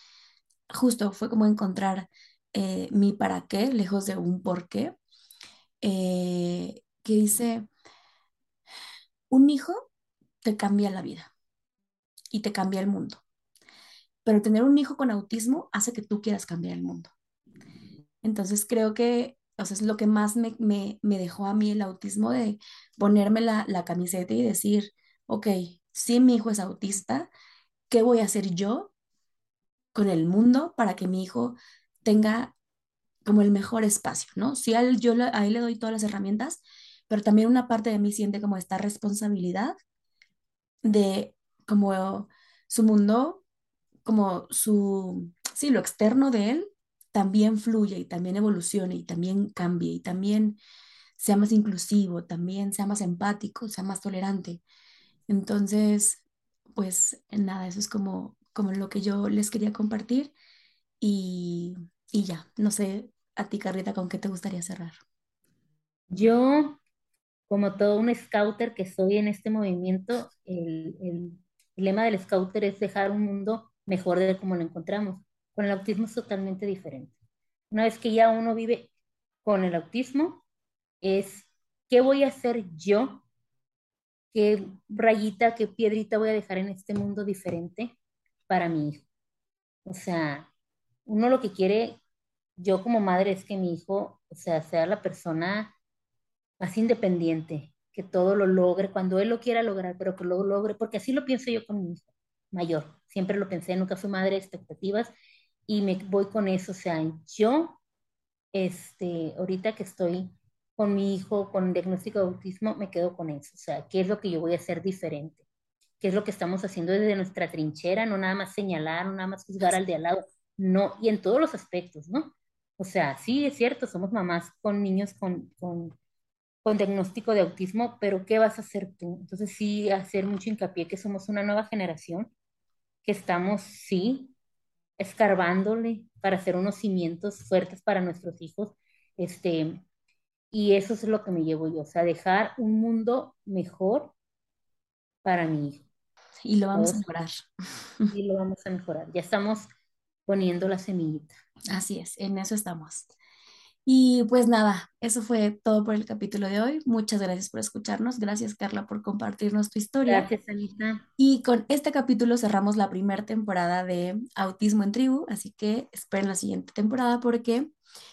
justo fue como encontrar eh, mi para qué, lejos de un por qué, eh, que dice, un hijo te cambia la vida y te cambia el mundo, pero tener un hijo con autismo hace que tú quieras cambiar el mundo. Entonces creo que, o sea, es lo que más me, me, me dejó a mí el autismo de ponerme la, la camiseta y decir, ok, si mi hijo es autista, ¿qué voy a hacer yo con el mundo para que mi hijo tenga como el mejor espacio, ¿no? Si a yo le- le doy todas las herramientas, pero también una parte de mí siente como esta responsabilidad de como su mundo, como su, sí, lo externo de él también fluye y también evolucione y también cambie y también sea más inclusivo, también sea más empático, sea más tolerante. Entonces, pues nada, eso es como, como lo que yo les quería compartir y, y ya, no sé, a ti, Carlita, ¿con qué te gustaría cerrar? yo, como todo un scouter que soy en este movimiento, el, el- el lema del scouter es dejar un mundo mejor de como lo encontramos. Con el autismo es totalmente diferente. Una vez que ya uno vive con el autismo, es qué voy a hacer yo, qué rayita, qué piedrita voy a dejar en este mundo diferente para mi hijo. O sea, uno lo que quiere, yo como madre, es que mi hijo, o sea, sea la persona más independiente, que todo lo logre cuando él lo quiera lograr, pero que lo logre, porque así lo pienso yo con mi hijo mayor. Siempre lo pensé, nunca fui madre de expectativas y me voy con eso. O sea, yo, este, ahorita que estoy con mi hijo con diagnóstico de autismo, me quedo con eso. O sea, ¿qué es lo que yo voy a hacer diferente? ¿Qué es lo que estamos haciendo desde nuestra trinchera? No nada más señalar, no nada más juzgar al de al lado, no, y en todos los aspectos, ¿no? O sea, sí, es cierto, somos mamás con niños con, con con diagnóstico de autismo, pero ¿qué vas a hacer tú? Entonces sí, hacer mucho hincapié que somos una nueva generación, que estamos, sí, escarbándole para hacer unos cimientos fuertes para nuestros hijos, este, y eso es lo que me llevo yo, o sea, dejar un mundo mejor para mi hijo, Y lo vamos a lograr. y lo vamos a mejorar. Ya estamos poniendo la semillita. Así es, en eso estamos. Y pues nada, eso fue todo por el capítulo de hoy. Muchas gracias por escucharnos. Gracias, Carla, por compartirnos tu historia. Gracias, Anita. Y con este capítulo cerramos la primera temporada de Autismo en Tribu, así que esperen la siguiente temporada porque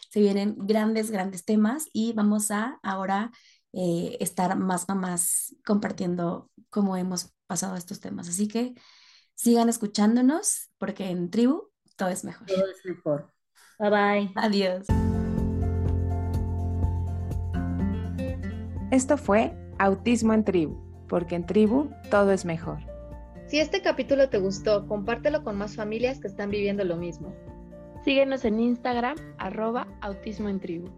se vienen grandes, grandes temas y vamos a ahora eh, estar más mamás compartiendo cómo hemos pasado estos temas. Así que sigan escuchándonos porque en Tribu todo es mejor. Todo es mejor. Bye bye. Adiós. Esto fue Autismo en Tribu, porque en Tribu todo es mejor. Si este capítulo te gustó, compártelo con más familias que están viviendo lo mismo. Síguenos en Instagram, arroba autismo en tribu.